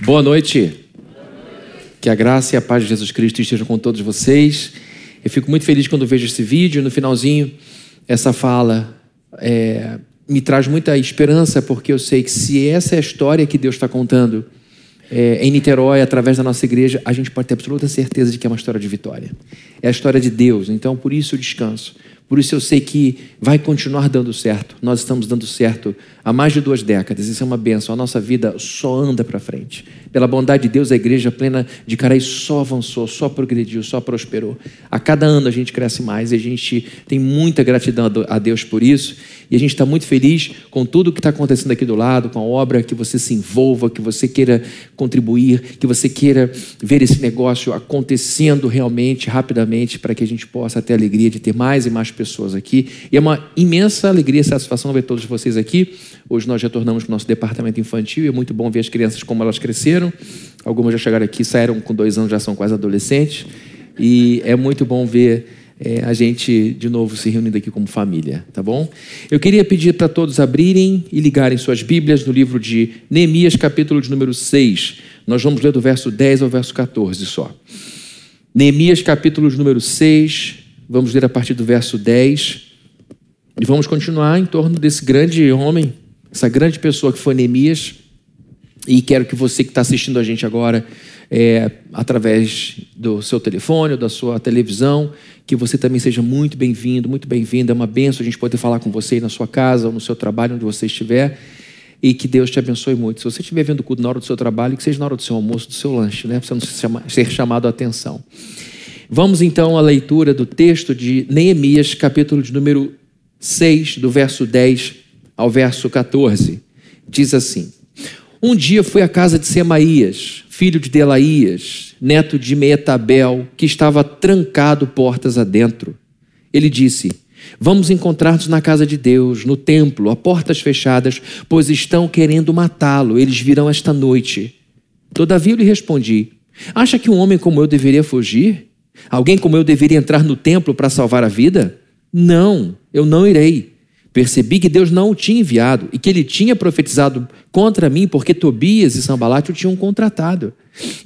Boa noite. Que a graça e a paz de Jesus Cristo estejam com todos vocês. Eu fico muito feliz quando vejo esse vídeo. No finalzinho, essa fala é, me traz muita esperança, porque eu sei que se essa é a história que Deus está contando é, em Niterói, através da nossa igreja, a gente pode ter absoluta certeza de que é uma história de vitória. É a história de Deus. Então, por isso eu descanso. Por isso eu sei que vai continuar dando certo. Nós estamos dando certo há mais de duas décadas. Isso é uma benção. A nossa vida só anda para frente. Pela bondade de Deus, a igreja plena de Caraí só avançou, só progrediu, só prosperou. A cada ano a gente cresce mais e a gente tem muita gratidão a Deus por isso. E a gente está muito feliz com tudo que está acontecendo aqui do lado, com a obra, que você se envolva, que você queira contribuir, que você queira ver esse negócio acontecendo realmente, rapidamente, para que a gente possa ter a alegria de ter mais e mais pessoas aqui. E é uma imensa alegria e satisfação ver todos vocês aqui. Hoje nós retornamos para o nosso departamento infantil e é muito bom ver as crianças como elas cresceram. Algumas já chegaram aqui, saíram com dois anos, já são quase adolescentes. E é muito bom ver é, a gente de novo se reunindo aqui como família, tá bom? Eu queria pedir para todos abrirem e ligarem suas Bíblias no livro de Neemias, capítulo de número 6. Nós vamos ler do verso 10 ao verso 14 só. Neemias, capítulo de número 6, vamos ler a partir do verso 10. E vamos continuar em torno desse grande homem, essa grande pessoa que foi Neemias. E quero que você que está assistindo a gente agora, é, através do seu telefone ou da sua televisão, que você também seja muito bem-vindo, muito bem-vinda. É uma benção a gente poder falar com você aí na sua casa ou no seu trabalho, onde você estiver. E que Deus te abençoe muito. Se você estiver vendo o culto na hora do seu trabalho, que seja na hora do seu almoço, do seu lanche, né? Para você não ser chamado a atenção. Vamos então à leitura do texto de Neemias, capítulo de número 6, do verso 10 ao verso 14. Diz assim: Um dia fui à casa de Semaías, filho de Delaías, neto de Meetabel, que estava trancado portas adentro. Ele disse: Vamos encontrar-nos na casa de Deus, no templo, a portas fechadas, pois estão querendo matá-lo. Eles virão esta noite. Todavia eu lhe respondi: Acha que um homem como eu deveria fugir? Alguém como eu deveria entrar no templo para salvar a vida? Não, eu não irei. Percebi que Deus não o tinha enviado e que ele tinha profetizado contra mim porque Tobias e Sambalate o tinham contratado.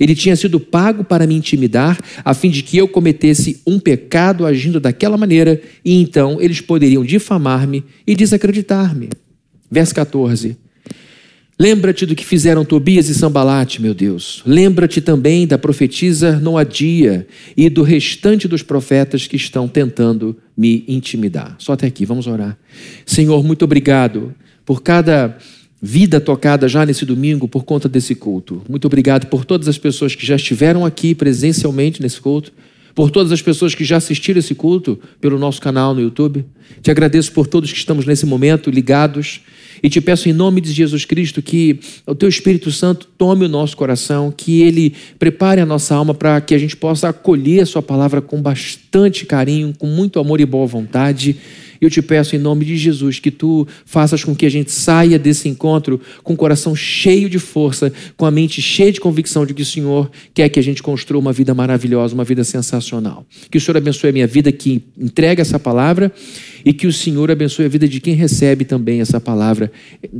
Ele tinha sido pago para me intimidar, a fim de que eu cometesse um pecado agindo daquela maneira, e então eles poderiam difamar-me e desacreditar-me. Verso 14. Lembra-te do que fizeram Tobias e Sambalate, meu Deus. Lembra-te também da profetisa Noadia e do restante dos profetas que estão tentando me intimidar. Só até aqui, vamos orar. Senhor, muito obrigado por cada vida tocada já nesse domingo por conta desse culto. Muito obrigado por todas as pessoas que já estiveram aqui presencialmente nesse culto, por todas as pessoas que já assistiram esse culto pelo nosso canal no YouTube. Te agradeço por todos que estamos nesse momento ligados e te peço em nome de Jesus Cristo que o teu Espírito Santo tome o nosso coração, que ele prepare a nossa alma para que a gente possa acolher a sua palavra com bastante carinho, com muito amor e boa vontade eu te peço em nome de Jesus que tu faças com que a gente saia desse encontro com o coração cheio de força, com a mente cheia de convicção de que o Senhor quer que a gente construa uma vida maravilhosa, uma vida sensacional. Que o Senhor abençoe a minha vida que entrega essa palavra e que o Senhor abençoe a vida de quem recebe também essa palavra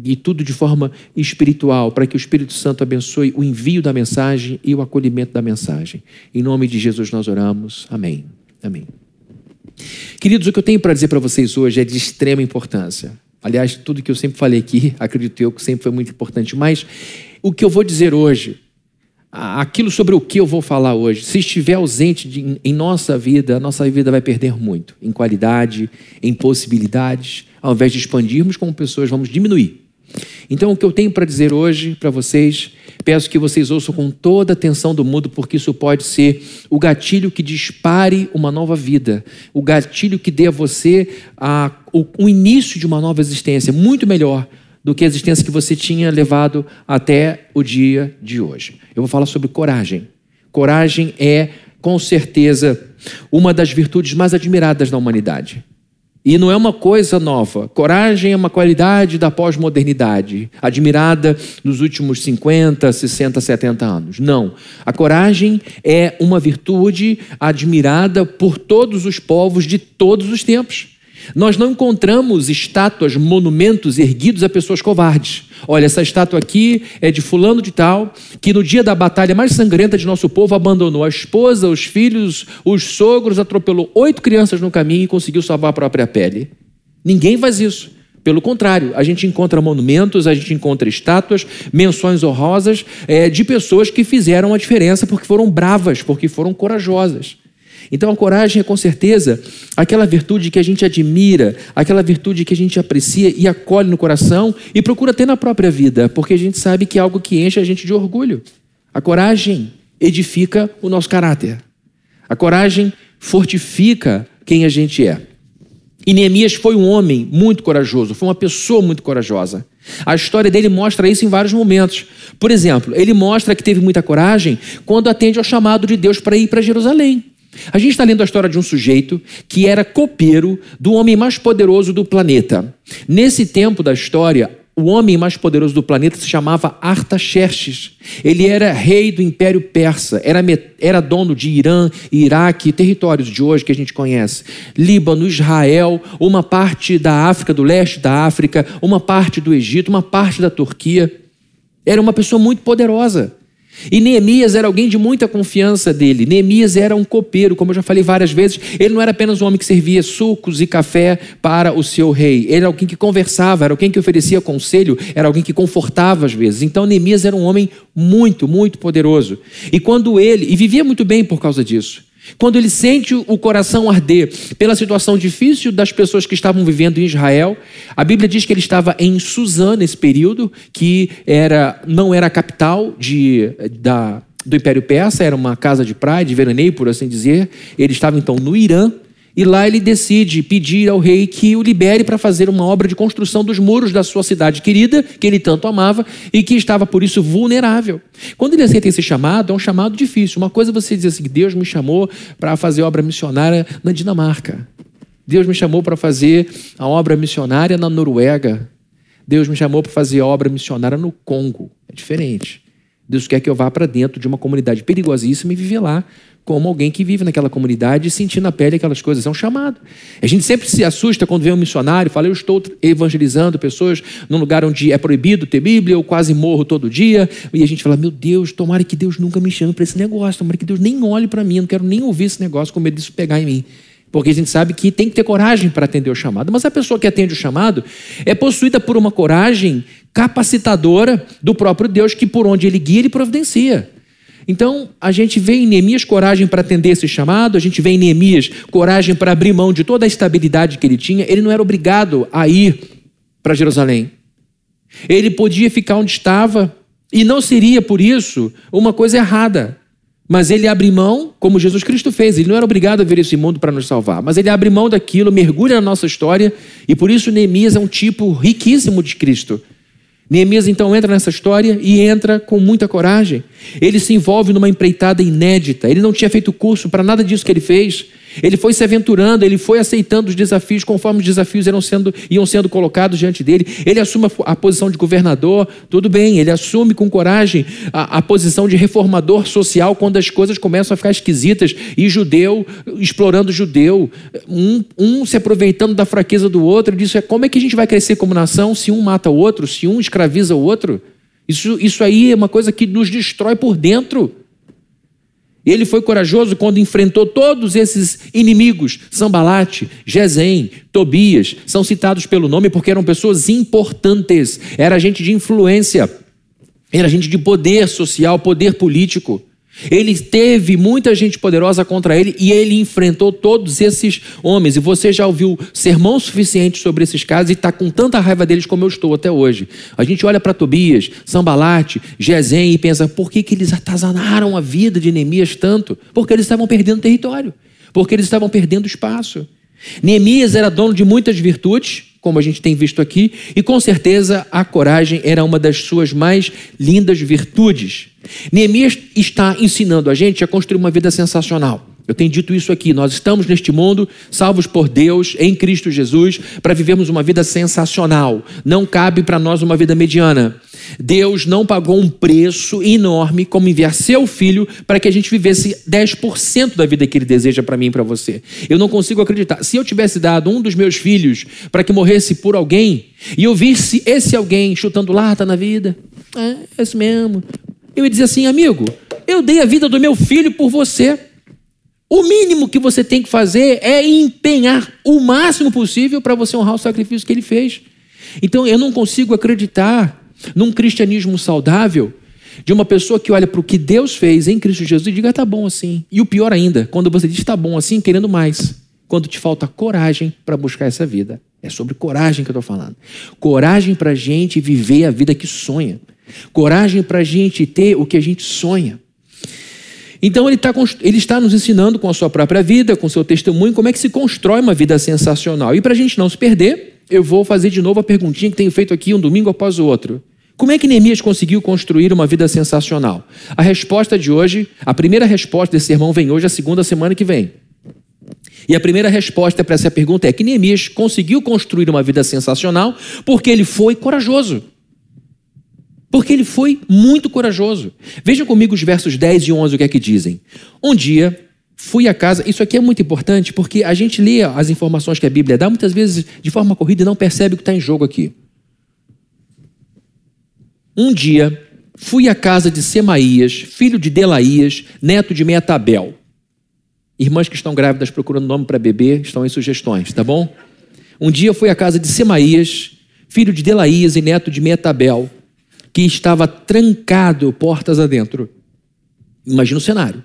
e tudo de forma espiritual, para que o Espírito Santo abençoe o envio da mensagem e o acolhimento da mensagem. Em nome de Jesus nós oramos. Amém. Amém. Queridos, o que eu tenho para dizer para vocês hoje é de extrema importância. Aliás, tudo que eu sempre falei aqui, acredito eu que sempre foi muito importante. Mas o que eu vou dizer hoje, aquilo sobre o que eu vou falar hoje, se estiver ausente de, em nossa vida, a nossa vida vai perder muito em qualidade, em possibilidades. Ao invés de expandirmos como pessoas, vamos diminuir. Então, o que eu tenho para dizer hoje para vocês, peço que vocês ouçam com toda a atenção do mundo, porque isso pode ser o gatilho que dispare uma nova vida, o gatilho que dê a você a, o, o início de uma nova existência, muito melhor do que a existência que você tinha levado até o dia de hoje. Eu vou falar sobre coragem. Coragem é, com certeza, uma das virtudes mais admiradas na humanidade. E não é uma coisa nova. Coragem é uma qualidade da pós-modernidade, admirada nos últimos 50, 60, 70 anos. Não. A coragem é uma virtude admirada por todos os povos de todos os tempos. Nós não encontramos estátuas, monumentos erguidos a pessoas covardes. Olha, essa estátua aqui é de fulano de tal, que no dia da batalha mais sangrenta de nosso povo abandonou a esposa, os filhos, os sogros, atropelou oito crianças no caminho e conseguiu salvar a própria pele. Ninguém faz isso. Pelo contrário, a gente encontra monumentos, a gente encontra estátuas, menções honrosas é, de pessoas que fizeram a diferença porque foram bravas, porque foram corajosas. Então a coragem é com certeza aquela virtude que a gente admira, aquela virtude que a gente aprecia e acolhe no coração e procura ter na própria vida, porque a gente sabe que é algo que enche a gente de orgulho. A coragem edifica o nosso caráter. A coragem fortifica quem a gente é. E Neemias foi um homem muito corajoso, foi uma pessoa muito corajosa. A história dele mostra isso em vários momentos. Por exemplo, ele mostra que teve muita coragem quando atende ao chamado de Deus para ir para Jerusalém. A gente está lendo a história de um sujeito que era copeiro do homem mais poderoso do planeta. Nesse tempo da história, o homem mais poderoso do planeta se chamava Artaxerxes. Ele era rei do Império Persa, era, era dono de Irã, Iraque, territórios de hoje que a gente conhece. Líbano, Israel, uma parte da África, do leste da África, uma parte do Egito, uma parte da Turquia. Era uma pessoa muito poderosa. E Neemias era alguém de muita confiança dele. Neemias era um copeiro, como eu já falei várias vezes. Ele não era apenas um homem que servia sucos e café para o seu rei. Ele era alguém que conversava, era alguém que oferecia conselho, era alguém que confortava às vezes. Então Neemias era um homem muito, muito poderoso. E quando ele, e vivia muito bem por causa disso. Quando ele sente o coração arder pela situação difícil das pessoas que estavam vivendo em Israel, a Bíblia diz que ele estava em Suzã nesse período, que era, não era a capital de, da, do Império Persa, era uma casa de praia, de veraneio, por assim dizer. Ele estava então no Irã, e lá ele decide pedir ao rei que o libere para fazer uma obra de construção dos muros da sua cidade querida, que ele tanto amava e que estava por isso vulnerável. Quando ele aceita esse chamado, é um chamado difícil. Uma coisa é você dizer assim: Deus me chamou para fazer obra missionária na Dinamarca. Deus me chamou para fazer a obra missionária na Noruega. Deus me chamou para fazer a obra missionária no Congo. É diferente. Deus quer que eu vá para dentro de uma comunidade perigosíssima e viver lá como alguém que vive naquela comunidade e sentindo na pele aquelas coisas. É um chamado. A gente sempre se assusta quando vê um missionário e fala: Eu estou evangelizando pessoas num lugar onde é proibido ter Bíblia, eu quase morro todo dia. E a gente fala: Meu Deus, tomara que Deus nunca me chame para esse negócio, tomara que Deus nem olhe para mim, eu não quero nem ouvir esse negócio com medo disso pegar em mim. Porque a gente sabe que tem que ter coragem para atender o chamado. Mas a pessoa que atende o chamado é possuída por uma coragem capacitadora do próprio Deus, que por onde ele guia, ele providencia. Então, a gente vê em Neemias coragem para atender esse chamado, a gente vê em Neemias coragem para abrir mão de toda a estabilidade que ele tinha. Ele não era obrigado a ir para Jerusalém. Ele podia ficar onde estava e não seria por isso uma coisa errada. Mas ele abre mão, como Jesus Cristo fez. Ele não era obrigado a vir esse mundo para nos salvar, mas ele abre mão daquilo, mergulha na nossa história e por isso Neemias é um tipo riquíssimo de Cristo. Neemias então entra nessa história e entra com muita coragem. Ele se envolve numa empreitada inédita. Ele não tinha feito curso para nada disso que ele fez. Ele foi se aventurando, ele foi aceitando os desafios conforme os desafios eram sendo, iam sendo colocados diante dele. Ele assume a, posição de governador, tudo bem, ele assume com coragem a, a, posição de reformador social quando as coisas começam a ficar esquisitas e judeu explorando judeu, um, um se aproveitando da fraqueza do outro. Ele disse: como é que a gente vai crescer como nação se um mata o outro, se um escraviza o outro? Isso, isso aí é uma coisa que nos destrói por dentro. Ele foi corajoso quando enfrentou todos esses inimigos. Sambalate, Gesem, Tobias, são citados pelo nome porque eram pessoas importantes. Era gente de influência, era gente de poder social, poder político. Ele teve muita gente poderosa contra ele e ele enfrentou todos esses homens. E você já ouviu sermão suficiente sobre esses casos e está com tanta raiva deles como eu estou até hoje. A gente olha para Tobias, Sambalate, Gesem e pensa: por que, que eles atazanaram a vida de Neemias tanto? Porque eles estavam perdendo território, porque eles estavam perdendo espaço. Neemias era dono de muitas virtudes, como a gente tem visto aqui, e com certeza a coragem era uma das suas mais lindas virtudes. Neemias está ensinando a gente a construir uma vida sensacional. Eu tenho dito isso aqui, nós estamos neste mundo, salvos por Deus, em Cristo Jesus, para vivermos uma vida sensacional. Não cabe para nós uma vida mediana. Deus não pagou um preço enorme como enviar seu filho para que a gente vivesse 10% da vida que ele deseja para mim e para você. Eu não consigo acreditar. Se eu tivesse dado um dos meus filhos para que morresse por alguém e eu visse esse alguém chutando lata na vida, é, é isso mesmo. Eu ia dizer assim, amigo, eu dei a vida do meu filho por você. O mínimo que você tem que fazer é empenhar o máximo possível para você honrar o sacrifício que ele fez. Então eu não consigo acreditar num cristianismo saudável de uma pessoa que olha para o que Deus fez em Cristo Jesus e diga, tá bom assim. E o pior ainda, quando você diz tá bom assim, querendo mais. Quando te falta coragem para buscar essa vida. É sobre coragem que eu estou falando. Coragem para a gente viver a vida que sonha. Coragem para a gente ter o que a gente sonha. Então ele, tá, ele está nos ensinando com a sua própria vida, com o seu testemunho, como é que se constrói uma vida sensacional. E para a gente não se perder, eu vou fazer de novo a perguntinha que tenho feito aqui um domingo após o outro. Como é que Neemias conseguiu construir uma vida sensacional? A resposta de hoje, a primeira resposta desse sermão vem hoje, a segunda semana que vem. E a primeira resposta para essa pergunta é que Neemias conseguiu construir uma vida sensacional porque ele foi corajoso. Porque ele foi muito corajoso. Vejam comigo os versos 10 e 11, o que é que dizem. Um dia, fui à casa. Isso aqui é muito importante porque a gente lê as informações que a Bíblia dá muitas vezes de forma corrida e não percebe o que está em jogo aqui. Um dia, fui à casa de Semaías, filho de Delaías, neto de Metabel. Irmãs que estão grávidas procurando nome para bebê, estão em sugestões, tá bom? Um dia fui à casa de Semaías, filho de Delaías e neto de Metabel que estava trancado portas adentro. Imagina o cenário.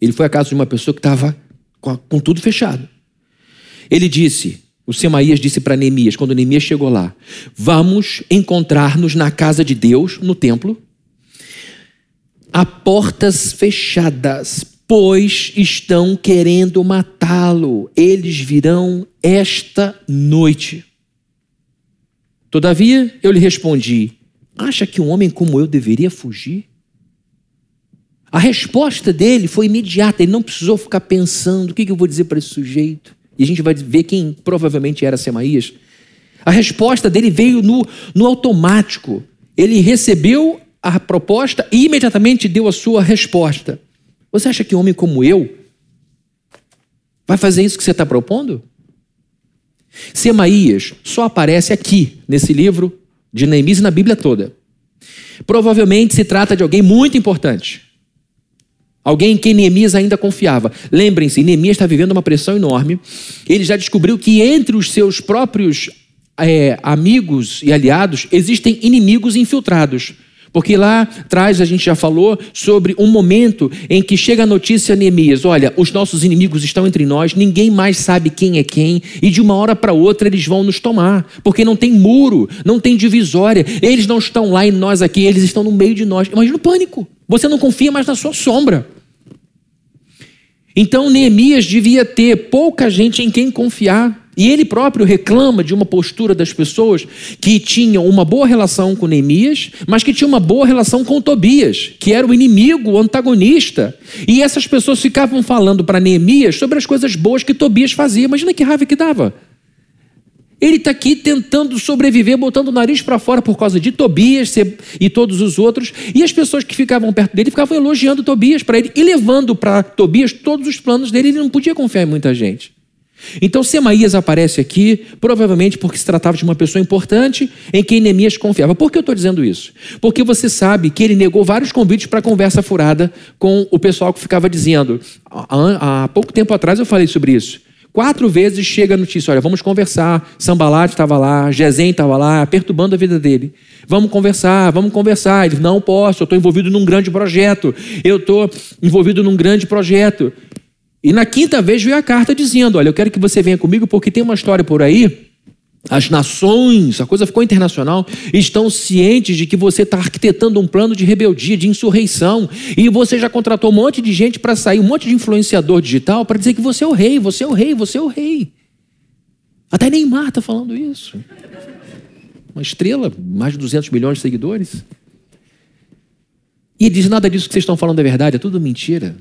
Ele foi à casa de uma pessoa que estava com, com tudo fechado. Ele disse, o Semaías disse para Neemias, quando Neemias chegou lá: Vamos encontrar-nos na casa de Deus, no templo, a portas fechadas, pois estão querendo matá-lo. Eles virão esta noite. Todavia, eu lhe respondi: Acha que um homem como eu deveria fugir? A resposta dele foi imediata, ele não precisou ficar pensando: o que eu vou dizer para esse sujeito? E a gente vai ver quem provavelmente era Semaías. A resposta dele veio no, no automático. Ele recebeu a proposta e imediatamente deu a sua resposta. Você acha que um homem como eu vai fazer isso que você está propondo? Semaías só aparece aqui, nesse livro, de Neemias na Bíblia toda. Provavelmente se trata de alguém muito importante. Alguém em quem Neemias ainda confiava. Lembrem-se, Neemias está vivendo uma pressão enorme. Ele já descobriu que entre os seus próprios é, amigos e aliados existem inimigos infiltrados. Porque lá atrás a gente já falou sobre um momento em que chega a notícia a Neemias: olha, os nossos inimigos estão entre nós, ninguém mais sabe quem é quem, e de uma hora para outra eles vão nos tomar, porque não tem muro, não tem divisória, eles não estão lá e nós aqui, eles estão no meio de nós. Imagina o pânico, você não confia mais na sua sombra. Então Neemias devia ter pouca gente em quem confiar. E ele próprio reclama de uma postura das pessoas que tinham uma boa relação com Neemias, mas que tinham uma boa relação com Tobias, que era o inimigo, o antagonista. E essas pessoas ficavam falando para Neemias sobre as coisas boas que Tobias fazia. Imagina que raiva que dava. Ele está aqui tentando sobreviver, botando o nariz para fora por causa de Tobias e todos os outros. E as pessoas que ficavam perto dele ficavam elogiando Tobias para ele e levando para Tobias todos os planos dele. Ele não podia confiar em muita gente. Então Semaías aparece aqui, provavelmente porque se tratava de uma pessoa importante em quem Neemias confiava. Por que eu estou dizendo isso? Porque você sabe que ele negou vários convites para conversa furada com o pessoal que ficava dizendo. Há, há pouco tempo atrás eu falei sobre isso. Quatro vezes chega a notícia: olha, vamos conversar. Sambalat estava lá, Gesem estava lá, perturbando a vida dele. Vamos conversar, vamos conversar. Ele, não posso, eu estou envolvido num grande projeto. Eu estou envolvido num grande projeto. E na quinta vez veio a carta dizendo: Olha, eu quero que você venha comigo porque tem uma história por aí. As nações, a coisa ficou internacional, estão cientes de que você está arquitetando um plano de rebeldia, de insurreição, e você já contratou um monte de gente para sair, um monte de influenciador digital para dizer que você é o rei, você é o rei, você é o rei. Até Neymar está falando isso. Uma estrela, mais de 200 milhões de seguidores. E diz: nada disso que vocês estão falando é verdade, é tudo mentira.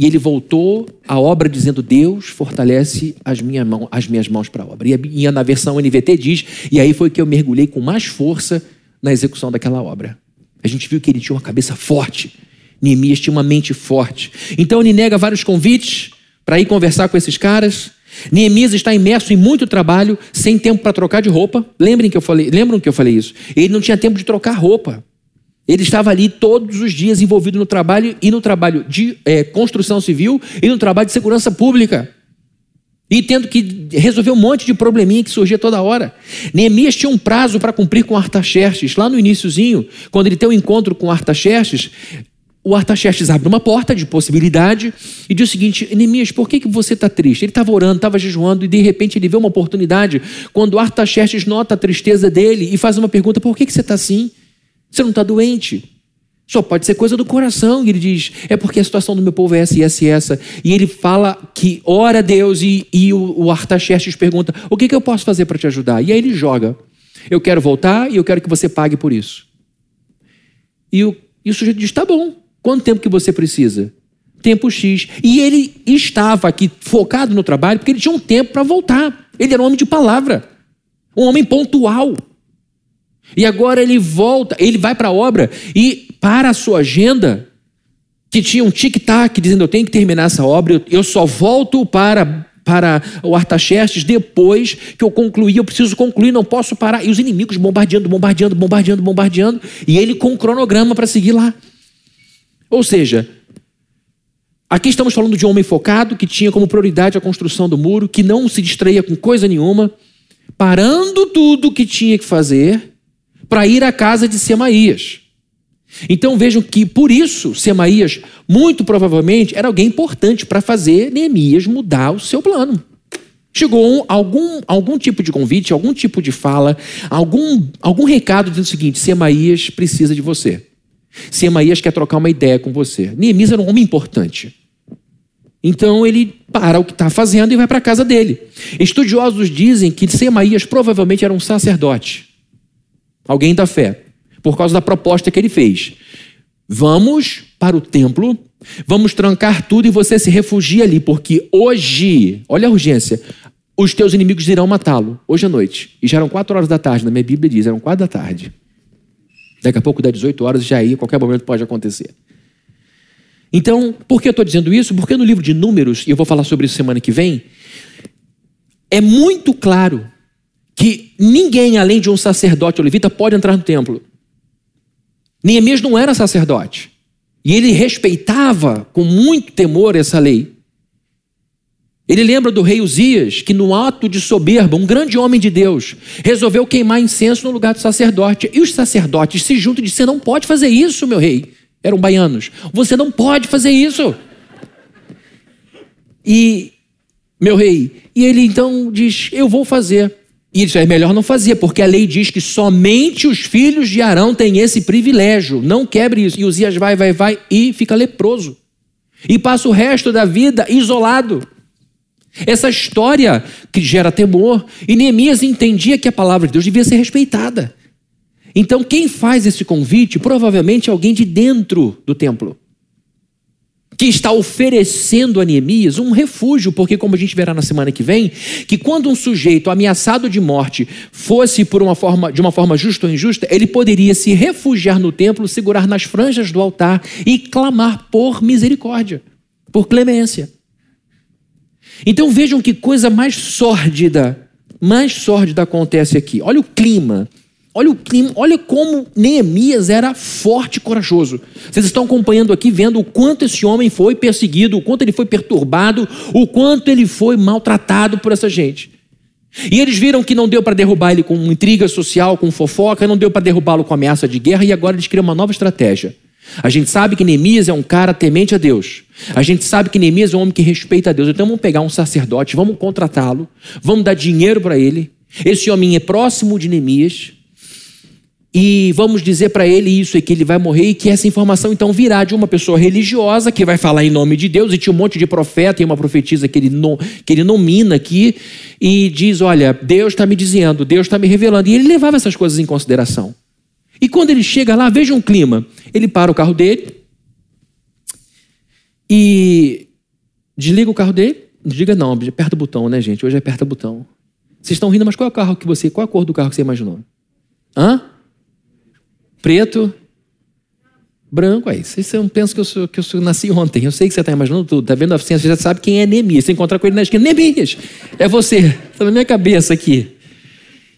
E ele voltou à obra dizendo: Deus fortalece as, minha mão, as minhas mãos para a obra. E na versão NVT diz: E aí foi que eu mergulhei com mais força na execução daquela obra. A gente viu que ele tinha uma cabeça forte. Neemias tinha uma mente forte. Então ele nega vários convites para ir conversar com esses caras. Neemias está imerso em muito trabalho, sem tempo para trocar de roupa. Lembrem que eu falei, lembram que eu falei isso? Ele não tinha tempo de trocar roupa. Ele estava ali todos os dias envolvido no trabalho e no trabalho de é, construção civil e no trabalho de segurança pública. E tendo que resolver um monte de probleminha que surgia toda hora. Neemias tinha um prazo para cumprir com Artaxerxes. Lá no iníciozinho, quando ele tem um encontro com Artaxerxes, o Artaxerxes abre uma porta de possibilidade e diz o seguinte: Neemias, por que, que você está triste? Ele estava orando, estava jejuando e de repente ele vê uma oportunidade. Quando Artaxerxes nota a tristeza dele e faz uma pergunta: por que, que você está assim? Você não está doente? Só pode ser coisa do coração. E ele diz: é porque a situação do meu povo é essa e essa e essa. E ele fala que ora a Deus e, e o, o Artaxerxes pergunta: o que, que eu posso fazer para te ajudar? E aí ele joga: eu quero voltar e eu quero que você pague por isso. E o, e o sujeito diz: tá bom, quanto tempo que você precisa? Tempo X. E ele estava aqui focado no trabalho porque ele tinha um tempo para voltar. Ele era um homem de palavra, um homem pontual. E agora ele volta, ele vai para a obra e para a sua agenda, que tinha um tic-tac dizendo eu tenho que terminar essa obra, eu só volto para para o Artaxerxes depois que eu concluir, eu preciso concluir, não posso parar. E os inimigos bombardeando, bombardeando, bombardeando, bombardeando, e ele com um cronograma para seguir lá. Ou seja, aqui estamos falando de um homem focado que tinha como prioridade a construção do muro, que não se distraía com coisa nenhuma, parando tudo que tinha que fazer para ir à casa de Semaías. Então vejam que por isso Semaías, muito provavelmente, era alguém importante para fazer Neemias mudar o seu plano. Chegou algum, algum tipo de convite, algum tipo de fala, algum, algum recado dizendo o seguinte: Semaías precisa de você. Semaías quer trocar uma ideia com você. Neemias era um homem importante. Então ele para o que está fazendo e vai para a casa dele. Estudiosos dizem que Semaías provavelmente era um sacerdote alguém da fé, por causa da proposta que ele fez. Vamos para o templo, vamos trancar tudo e você se refugia ali, porque hoje, olha a urgência, os teus inimigos irão matá-lo, hoje à noite. E já eram quatro horas da tarde, na minha Bíblia diz, eram quatro da tarde. Daqui a pouco dá 18 horas, já aí, qualquer momento pode acontecer. Então, por que eu estou dizendo isso? Porque no livro de Números, e eu vou falar sobre isso semana que vem, é muito claro que ninguém além de um sacerdote levita pode entrar no templo. Neemias não era sacerdote. E ele respeitava com muito temor essa lei. Ele lembra do rei Uzias, que no ato de soberba, um grande homem de Deus, resolveu queimar incenso no lugar do sacerdote. E os sacerdotes se juntam e dizem: Você não pode fazer isso, meu rei. Eram baianos. Você não pode fazer isso. E, meu rei, e ele então diz: Eu vou fazer. E é melhor não fazer, porque a lei diz que somente os filhos de Arão têm esse privilégio. Não quebre isso. E Uzias vai, vai, vai e fica leproso. E passa o resto da vida isolado. Essa história que gera temor. E Neemias entendia que a palavra de Deus devia ser respeitada. Então, quem faz esse convite provavelmente é alguém de dentro do templo que está oferecendo a Neemias um refúgio, porque, como a gente verá na semana que vem, que quando um sujeito ameaçado de morte fosse por uma forma, de uma forma justa ou injusta, ele poderia se refugiar no templo, segurar nas franjas do altar e clamar por misericórdia, por clemência. Então vejam que coisa mais sórdida, mais sórdida acontece aqui. Olha o clima Olha o clima, olha como Neemias era forte e corajoso. Vocês estão acompanhando aqui, vendo o quanto esse homem foi perseguido, o quanto ele foi perturbado, o quanto ele foi maltratado por essa gente. E eles viram que não deu para derrubar ele com intriga social, com fofoca, não deu para derrubá-lo com ameaça de guerra, e agora eles criam uma nova estratégia. A gente sabe que Neemias é um cara temente a Deus. A gente sabe que Neemias é um homem que respeita a Deus. Então vamos pegar um sacerdote, vamos contratá-lo, vamos dar dinheiro para ele. Esse homem é próximo de Neemias e vamos dizer para ele isso, e que ele vai morrer, e que essa informação então virá de uma pessoa religiosa que vai falar em nome de Deus, e tinha um monte de profeta e uma profetisa que ele, no, que ele nomina aqui, e diz: Olha, Deus está me dizendo, Deus está me revelando. E ele levava essas coisas em consideração. E quando ele chega lá, veja um clima. Ele para o carro dele e desliga o carro dele. Desliga não, aperta o botão, né, gente? Hoje aperta o botão. Vocês estão rindo, mas qual é o carro que você. Qual é a cor do carro que você imaginou? Hã? Preto, branco. Aí vocês pensam que eu, sou, que eu sou, nasci ontem. Eu sei que você está imaginando tudo. Está vendo a oficina, você já sabe quem é Neemias. Você encontrar com ele na esquina, Neemias, é você. Está na minha cabeça aqui.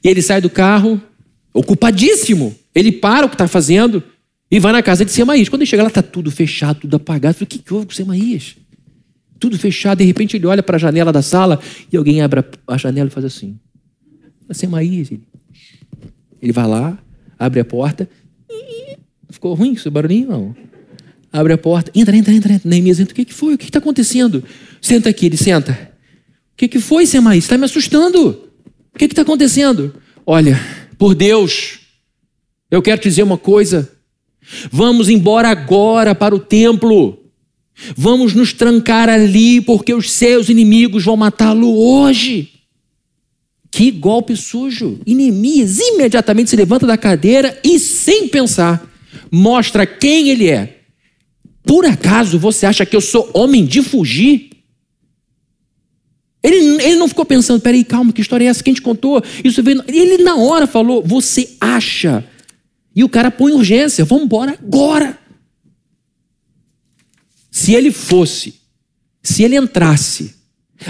E ele sai do carro, ocupadíssimo. Ele para o que está fazendo e vai na casa de Semaías. Quando ele chega lá, está tudo fechado, tudo apagado. Eu falei, o que, que houve com Semaías? Tudo fechado. De repente ele olha para a janela da sala e alguém abre a janela e faz assim. Semaías. Ele vai lá, abre a porta. Ficou ruim esse barulhinho? Não. Abre a porta. Entra, entra, entra. entra. Neemias entra. O que, que foi? O que está acontecendo? Senta aqui. Ele senta. O que, que foi, Semaías? Está me assustando. O que está acontecendo? Olha, por Deus, eu quero te dizer uma coisa. Vamos embora agora para o templo. Vamos nos trancar ali, porque os seus inimigos vão matá-lo hoje. Que golpe sujo! Neemias imediatamente se levanta da cadeira e, sem pensar, mostra quem ele é. Por acaso você acha que eu sou homem de fugir? Ele, ele não ficou pensando, peraí, calma, que história é essa que a gente contou? Isso veio. Ele na hora falou, você acha e o cara põe urgência, vamos embora agora. Se ele fosse, se ele entrasse,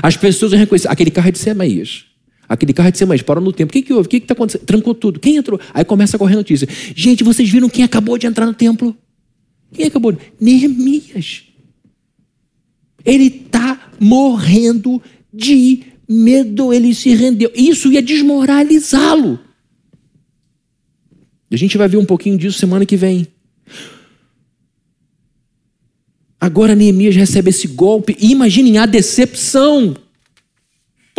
as pessoas iam reconhecer, aquele carro é de Semaías. Aquele carro é de Semaías, parou no tempo. O que, que houve? O que está acontecendo? Trancou tudo. Quem entrou? Aí começa a correr notícia. Gente, vocês viram quem acabou de entrar no templo? Quem acabou? Neemias. Ele está morrendo de medo, ele se rendeu. Isso ia desmoralizá-lo. A gente vai ver um pouquinho disso semana que vem. Agora Neemias recebe esse golpe e imaginem a decepção.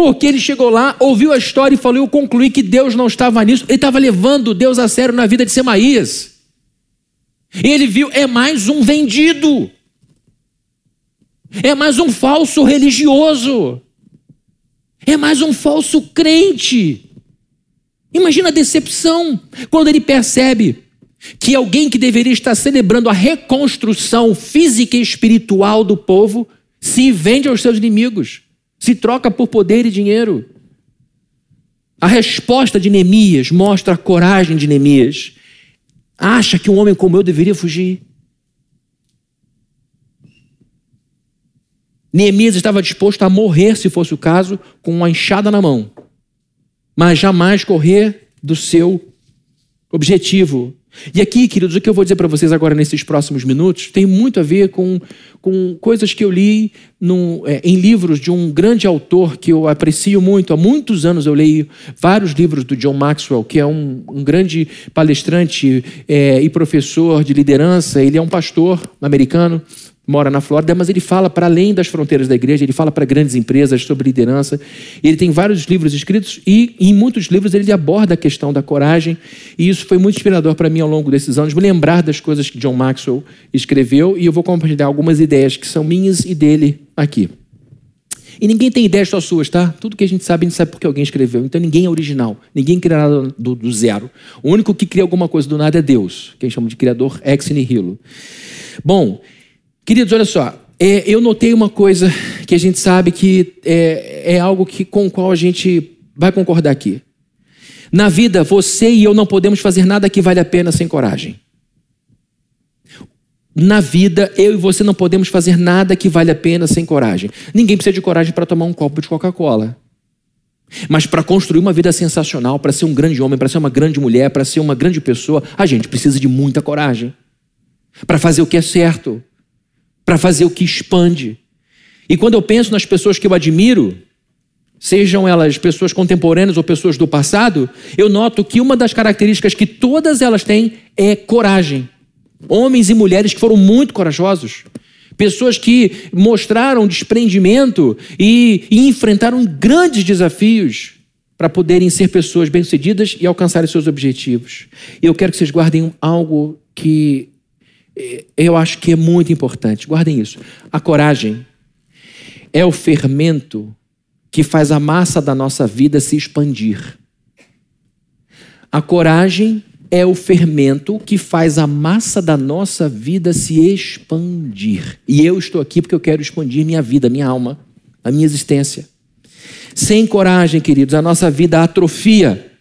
Porque ele chegou lá, ouviu a história e falou: Eu concluí que Deus não estava nisso. Ele estava levando Deus a sério na vida de Semaías. E ele viu: é mais um vendido. É mais um falso religioso. É mais um falso crente. Imagina a decepção quando ele percebe que alguém que deveria estar celebrando a reconstrução física e espiritual do povo se vende aos seus inimigos, se troca por poder e dinheiro. A resposta de Neemias mostra a coragem de Neemias. Acha que um homem como eu deveria fugir? Neemias estava disposto a morrer, se fosse o caso, com uma enxada na mão mas jamais correr do seu objetivo. E aqui, queridos, o que eu vou dizer para vocês agora nesses próximos minutos tem muito a ver com, com coisas que eu li no, é, em livros de um grande autor que eu aprecio muito. Há muitos anos eu leio vários livros do John Maxwell, que é um, um grande palestrante é, e professor de liderança. Ele é um pastor americano, mora na Flórida, mas ele fala para além das fronteiras da igreja, ele fala para grandes empresas sobre liderança. Ele tem vários livros escritos e em muitos livros ele aborda a questão da coragem, e isso foi muito inspirador para mim ao longo desses anos, me lembrar das coisas que John Maxwell escreveu, e eu vou compartilhar algumas ideias que são minhas e dele aqui. E ninguém tem ideias só suas, tá? Tudo que a gente sabe, a gente sabe porque alguém escreveu. Então ninguém é original. Ninguém cria nada do, do zero. O único que cria alguma coisa do nada é Deus, que a gente chama de criador ex nihilo. Bom, Queridos, olha só, é, eu notei uma coisa que a gente sabe que é, é algo que, com o qual a gente vai concordar aqui. Na vida, você e eu não podemos fazer nada que vale a pena sem coragem. Na vida, eu e você não podemos fazer nada que vale a pena sem coragem. Ninguém precisa de coragem para tomar um copo de Coca-Cola. Mas para construir uma vida sensacional, para ser um grande homem, para ser uma grande mulher, para ser uma grande pessoa, a gente precisa de muita coragem. Para fazer o que é certo para fazer o que expande. E quando eu penso nas pessoas que eu admiro, sejam elas pessoas contemporâneas ou pessoas do passado, eu noto que uma das características que todas elas têm é coragem. Homens e mulheres que foram muito corajosos. Pessoas que mostraram desprendimento e, e enfrentaram grandes desafios para poderem ser pessoas bem-sucedidas e alcançarem seus objetivos. E eu quero que vocês guardem algo que eu acho que é muito importante. Guardem isso. A coragem é o fermento que faz a massa da nossa vida se expandir. A coragem é o fermento que faz a massa da nossa vida se expandir. E eu estou aqui porque eu quero expandir minha vida, minha alma, a minha existência. Sem coragem, queridos, a nossa vida atrofia.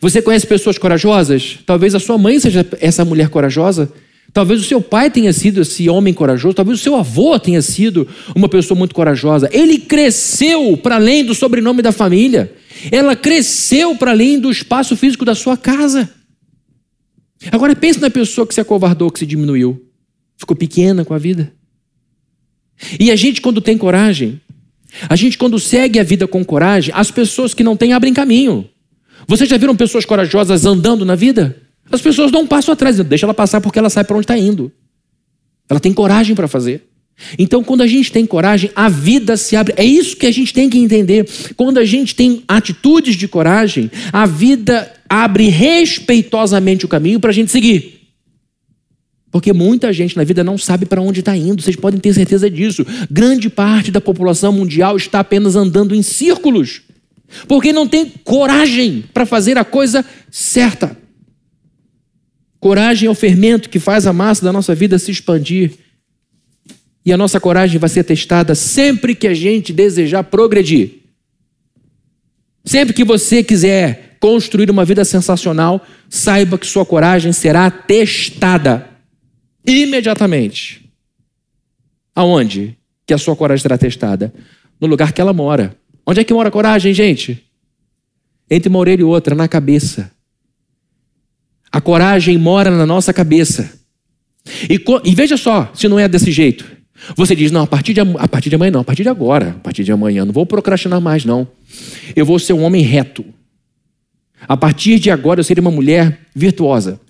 Você conhece pessoas corajosas? Talvez a sua mãe seja essa mulher corajosa. Talvez o seu pai tenha sido esse homem corajoso, talvez o seu avô tenha sido uma pessoa muito corajosa. Ele cresceu para além do sobrenome da família. Ela cresceu para além do espaço físico da sua casa. Agora pense na pessoa que se acovardou, que se diminuiu, ficou pequena com a vida. E a gente, quando tem coragem, a gente, quando segue a vida com coragem, as pessoas que não têm abrem caminho. Vocês já viram pessoas corajosas andando na vida? As pessoas dão um passo atrás, deixa ela passar porque ela sabe para onde está indo. Ela tem coragem para fazer. Então, quando a gente tem coragem, a vida se abre. É isso que a gente tem que entender. Quando a gente tem atitudes de coragem, a vida abre respeitosamente o caminho para a gente seguir. Porque muita gente na vida não sabe para onde está indo, vocês podem ter certeza disso. Grande parte da população mundial está apenas andando em círculos, porque não tem coragem para fazer a coisa certa. Coragem é o fermento que faz a massa da nossa vida se expandir. E a nossa coragem vai ser testada sempre que a gente desejar progredir. Sempre que você quiser construir uma vida sensacional, saiba que sua coragem será testada imediatamente. Aonde que a sua coragem será testada? No lugar que ela mora. Onde é que mora a coragem, gente? Entre uma orelha e outra, na cabeça. A coragem mora na nossa cabeça. E, e, veja só, se não é desse jeito. Você diz, não, a partir, de, a partir de amanhã não, a partir de agora, a partir de amanhã, não vou procrastinar mais, não. Eu vou ser um homem reto. A partir de agora eu serei uma mulher virtuosa.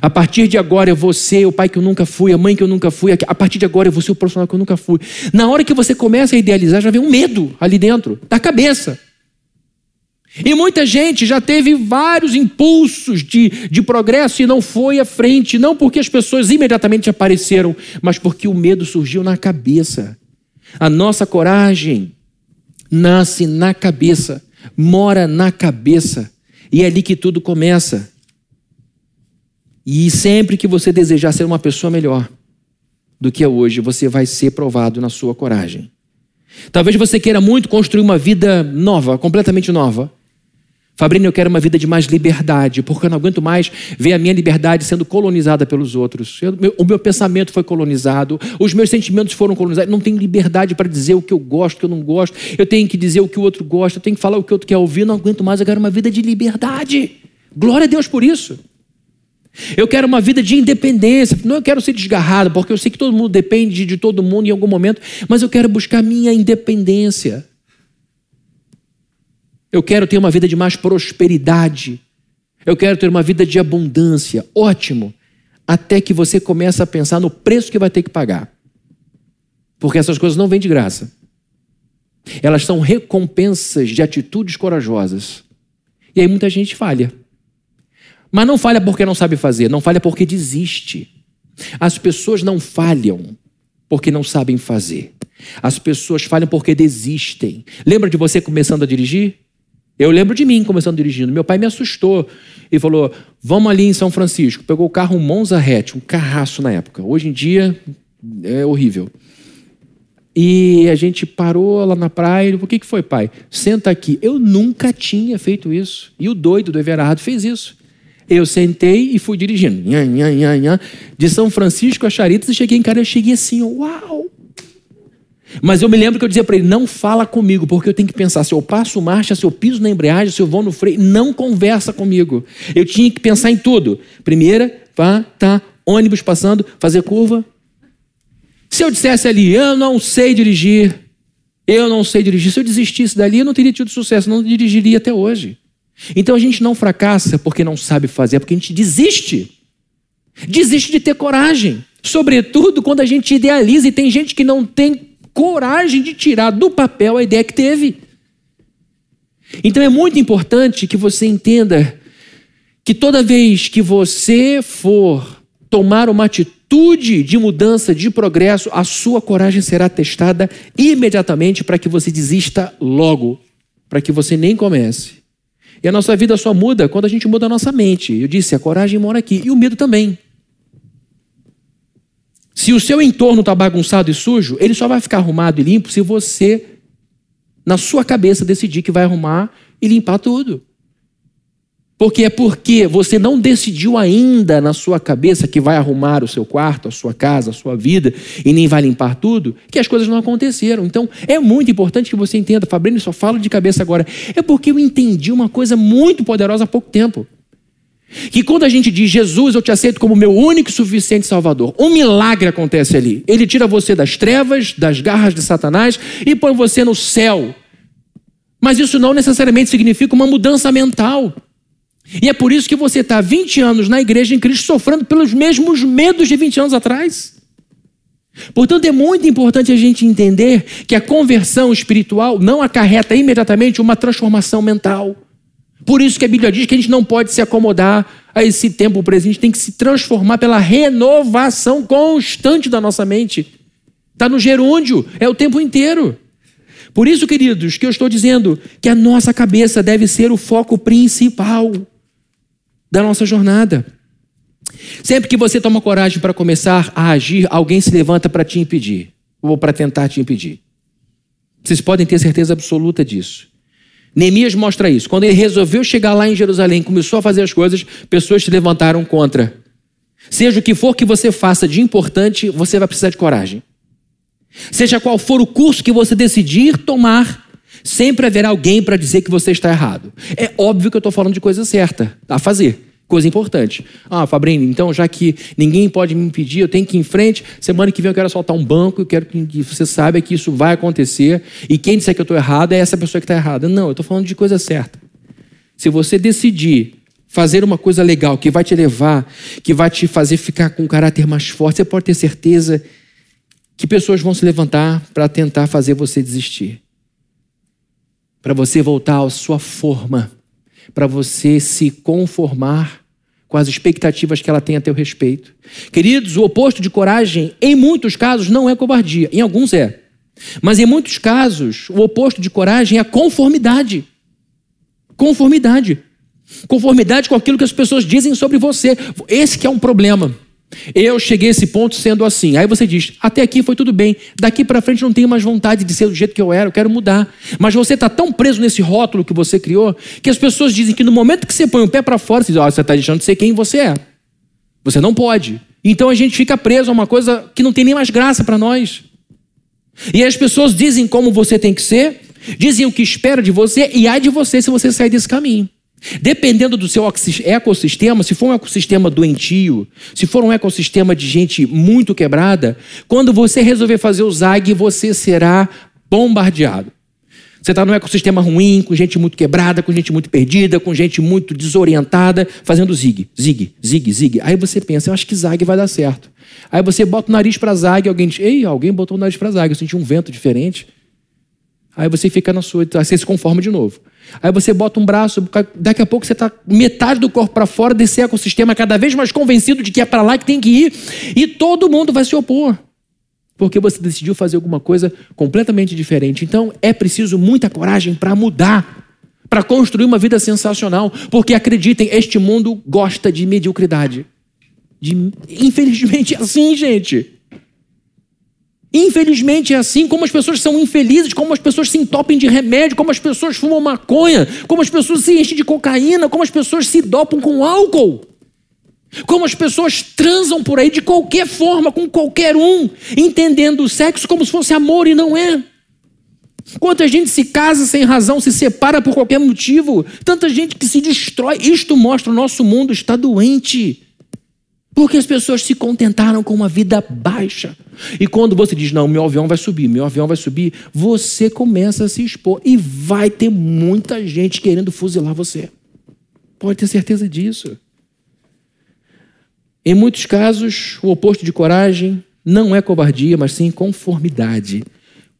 A partir de agora eu vou ser o pai que eu nunca fui, a mãe que eu nunca fui. A partir de agora eu vou ser o profissional que eu nunca fui. Na hora que você começa a idealizar, já vem um medo ali dentro, da cabeça. E muita gente já teve vários impulsos de, de progresso e não foi à frente, não porque as pessoas imediatamente apareceram, mas porque o medo surgiu na cabeça. A nossa coragem nasce na cabeça, mora na cabeça, e é ali que tudo começa. E sempre que você desejar ser uma pessoa melhor do que é hoje, você vai ser provado na sua coragem. Talvez você queira muito construir uma vida nova, completamente nova. Fabrício, eu quero uma vida de mais liberdade, porque eu não aguento mais ver a minha liberdade sendo colonizada pelos outros. Eu, meu, o meu pensamento foi colonizado, os meus sentimentos foram colonizados. Não tenho liberdade para dizer o que eu gosto, o que eu não gosto. Eu tenho que dizer o que o outro gosta, eu tenho que falar o que o outro quer ouvir. Eu não aguento mais, eu quero uma vida de liberdade. Glória a Deus por isso. Eu quero uma vida de independência. Não eu quero ser desgarrado, porque eu sei que todo mundo depende de todo mundo em algum momento, mas eu quero buscar minha independência. Eu quero ter uma vida de mais prosperidade. Eu quero ter uma vida de abundância. Ótimo. Até que você comece a pensar no preço que vai ter que pagar. Porque essas coisas não vêm de graça. Elas são recompensas de atitudes corajosas. E aí muita gente falha. Mas não falha porque não sabe fazer, não falha porque desiste. As pessoas não falham porque não sabem fazer. As pessoas falham porque desistem. Lembra de você começando a dirigir? Eu lembro de mim começando dirigindo. Meu pai me assustou e falou: Vamos ali em São Francisco. Pegou o carro um Monza Hatch, um carraço na época. Hoje em dia é horrível. E a gente parou lá na praia. O que, que foi, pai? Senta aqui. Eu nunca tinha feito isso. E o doido do Everardo fez isso. Eu sentei e fui dirigindo. Nha, nha, nha, de São Francisco a Charitas e cheguei em casa. Eu cheguei assim, uau! Mas eu me lembro que eu dizia para ele: não fala comigo, porque eu tenho que pensar se eu passo marcha, se eu piso na embreagem, se eu vou no freio. Não conversa comigo. Eu tinha que pensar em tudo. Primeira, vá, tá, ônibus passando, fazer curva. Se eu dissesse ali, eu não sei dirigir, eu não sei dirigir, se eu desistisse dali, eu não teria tido sucesso, não dirigiria até hoje. Então a gente não fracassa porque não sabe fazer, é porque a gente desiste. Desiste de ter coragem. Sobretudo quando a gente idealiza e tem gente que não tem coragem de tirar do papel a ideia que teve. Então é muito importante que você entenda que toda vez que você for tomar uma atitude de mudança, de progresso, a sua coragem será testada imediatamente para que você desista logo, para que você nem comece. E a nossa vida só muda quando a gente muda a nossa mente. Eu disse, a coragem mora aqui e o medo também. Se o seu entorno está bagunçado e sujo, ele só vai ficar arrumado e limpo se você, na sua cabeça, decidir que vai arrumar e limpar tudo. Porque é porque você não decidiu ainda na sua cabeça que vai arrumar o seu quarto, a sua casa, a sua vida e nem vai limpar tudo, que as coisas não aconteceram. Então é muito importante que você entenda. Fabrício só fala de cabeça agora. É porque eu entendi uma coisa muito poderosa há pouco tempo. Que quando a gente diz Jesus, eu te aceito como meu único e suficiente Salvador, um milagre acontece ali. Ele tira você das trevas, das garras de Satanás e põe você no céu. Mas isso não necessariamente significa uma mudança mental. E é por isso que você está 20 anos na igreja em Cristo sofrendo pelos mesmos medos de 20 anos atrás. Portanto, é muito importante a gente entender que a conversão espiritual não acarreta imediatamente uma transformação mental. Por isso que a Bíblia diz que a gente não pode se acomodar a esse tempo presente, tem que se transformar pela renovação constante da nossa mente. Está no gerúndio, é o tempo inteiro. Por isso, queridos, que eu estou dizendo que a nossa cabeça deve ser o foco principal da nossa jornada. Sempre que você toma coragem para começar a agir, alguém se levanta para te impedir, ou para tentar te impedir. Vocês podem ter certeza absoluta disso. Neemias mostra isso. Quando ele resolveu chegar lá em Jerusalém, começou a fazer as coisas, pessoas se levantaram contra. Seja o que for que você faça de importante, você vai precisar de coragem. Seja qual for o curso que você decidir tomar, Sempre haverá alguém para dizer que você está errado. É óbvio que eu estou falando de coisa certa a fazer. Coisa importante. Ah, Fabrini, então já que ninguém pode me impedir, eu tenho que ir em frente. Semana que vem eu quero soltar um banco, eu quero que você saiba que isso vai acontecer. E quem disser que eu estou errado é essa pessoa que está errada. Não, eu estou falando de coisa certa. Se você decidir fazer uma coisa legal que vai te levar, que vai te fazer ficar com um caráter mais forte, você pode ter certeza que pessoas vão se levantar para tentar fazer você desistir para você voltar à sua forma, para você se conformar com as expectativas que ela tem a teu respeito. Queridos, o oposto de coragem, em muitos casos, não é covardia, em alguns é. Mas em muitos casos, o oposto de coragem é a conformidade. Conformidade. Conformidade com aquilo que as pessoas dizem sobre você. Esse que é um problema. Eu cheguei a esse ponto sendo assim. Aí você diz: até aqui foi tudo bem, daqui para frente não tenho mais vontade de ser do jeito que eu era, eu quero mudar. Mas você está tão preso nesse rótulo que você criou que as pessoas dizem que no momento que você põe o pé para fora, você diz: oh, você está deixando de ser quem você é. Você não pode. Então a gente fica preso a uma coisa que não tem nem mais graça para nós. E as pessoas dizem como você tem que ser, dizem o que espera de você, e há de você se você sair desse caminho. Dependendo do seu ecossistema, se for um ecossistema doentio, se for um ecossistema de gente muito quebrada, quando você resolver fazer o ZAG, você será bombardeado. Você está num ecossistema ruim, com gente muito quebrada, com gente muito perdida, com gente muito desorientada, fazendo zig, zig, zig, zig. Aí você pensa, eu acho que zag vai dar certo. Aí você bota o nariz para zag, alguém diz, ei, alguém botou o nariz para zag, eu senti um vento diferente. Aí você fica na sua, você se conforma de novo. Aí você bota um braço, daqui a pouco você está metade do corpo para fora desse ecossistema, cada vez mais convencido de que é para lá que tem que ir, e todo mundo vai se opor. Porque você decidiu fazer alguma coisa completamente diferente. Então é preciso muita coragem para mudar, para construir uma vida sensacional. Porque acreditem, este mundo gosta de mediocridade. De... Infelizmente é assim, gente. Infelizmente é assim, como as pessoas são infelizes, como as pessoas se entopem de remédio, como as pessoas fumam maconha, como as pessoas se enchem de cocaína, como as pessoas se dopam com álcool. Como as pessoas transam por aí de qualquer forma, com qualquer um, entendendo o sexo como se fosse amor e não é. Quanta gente se casa sem razão, se separa por qualquer motivo, tanta gente que se destrói. Isto mostra o nosso mundo está doente. Porque as pessoas se contentaram com uma vida baixa. E quando você diz, não, meu avião vai subir, meu avião vai subir, você começa a se expor. E vai ter muita gente querendo fuzilar você. Pode ter certeza disso. Em muitos casos, o oposto de coragem não é covardia, mas sim conformidade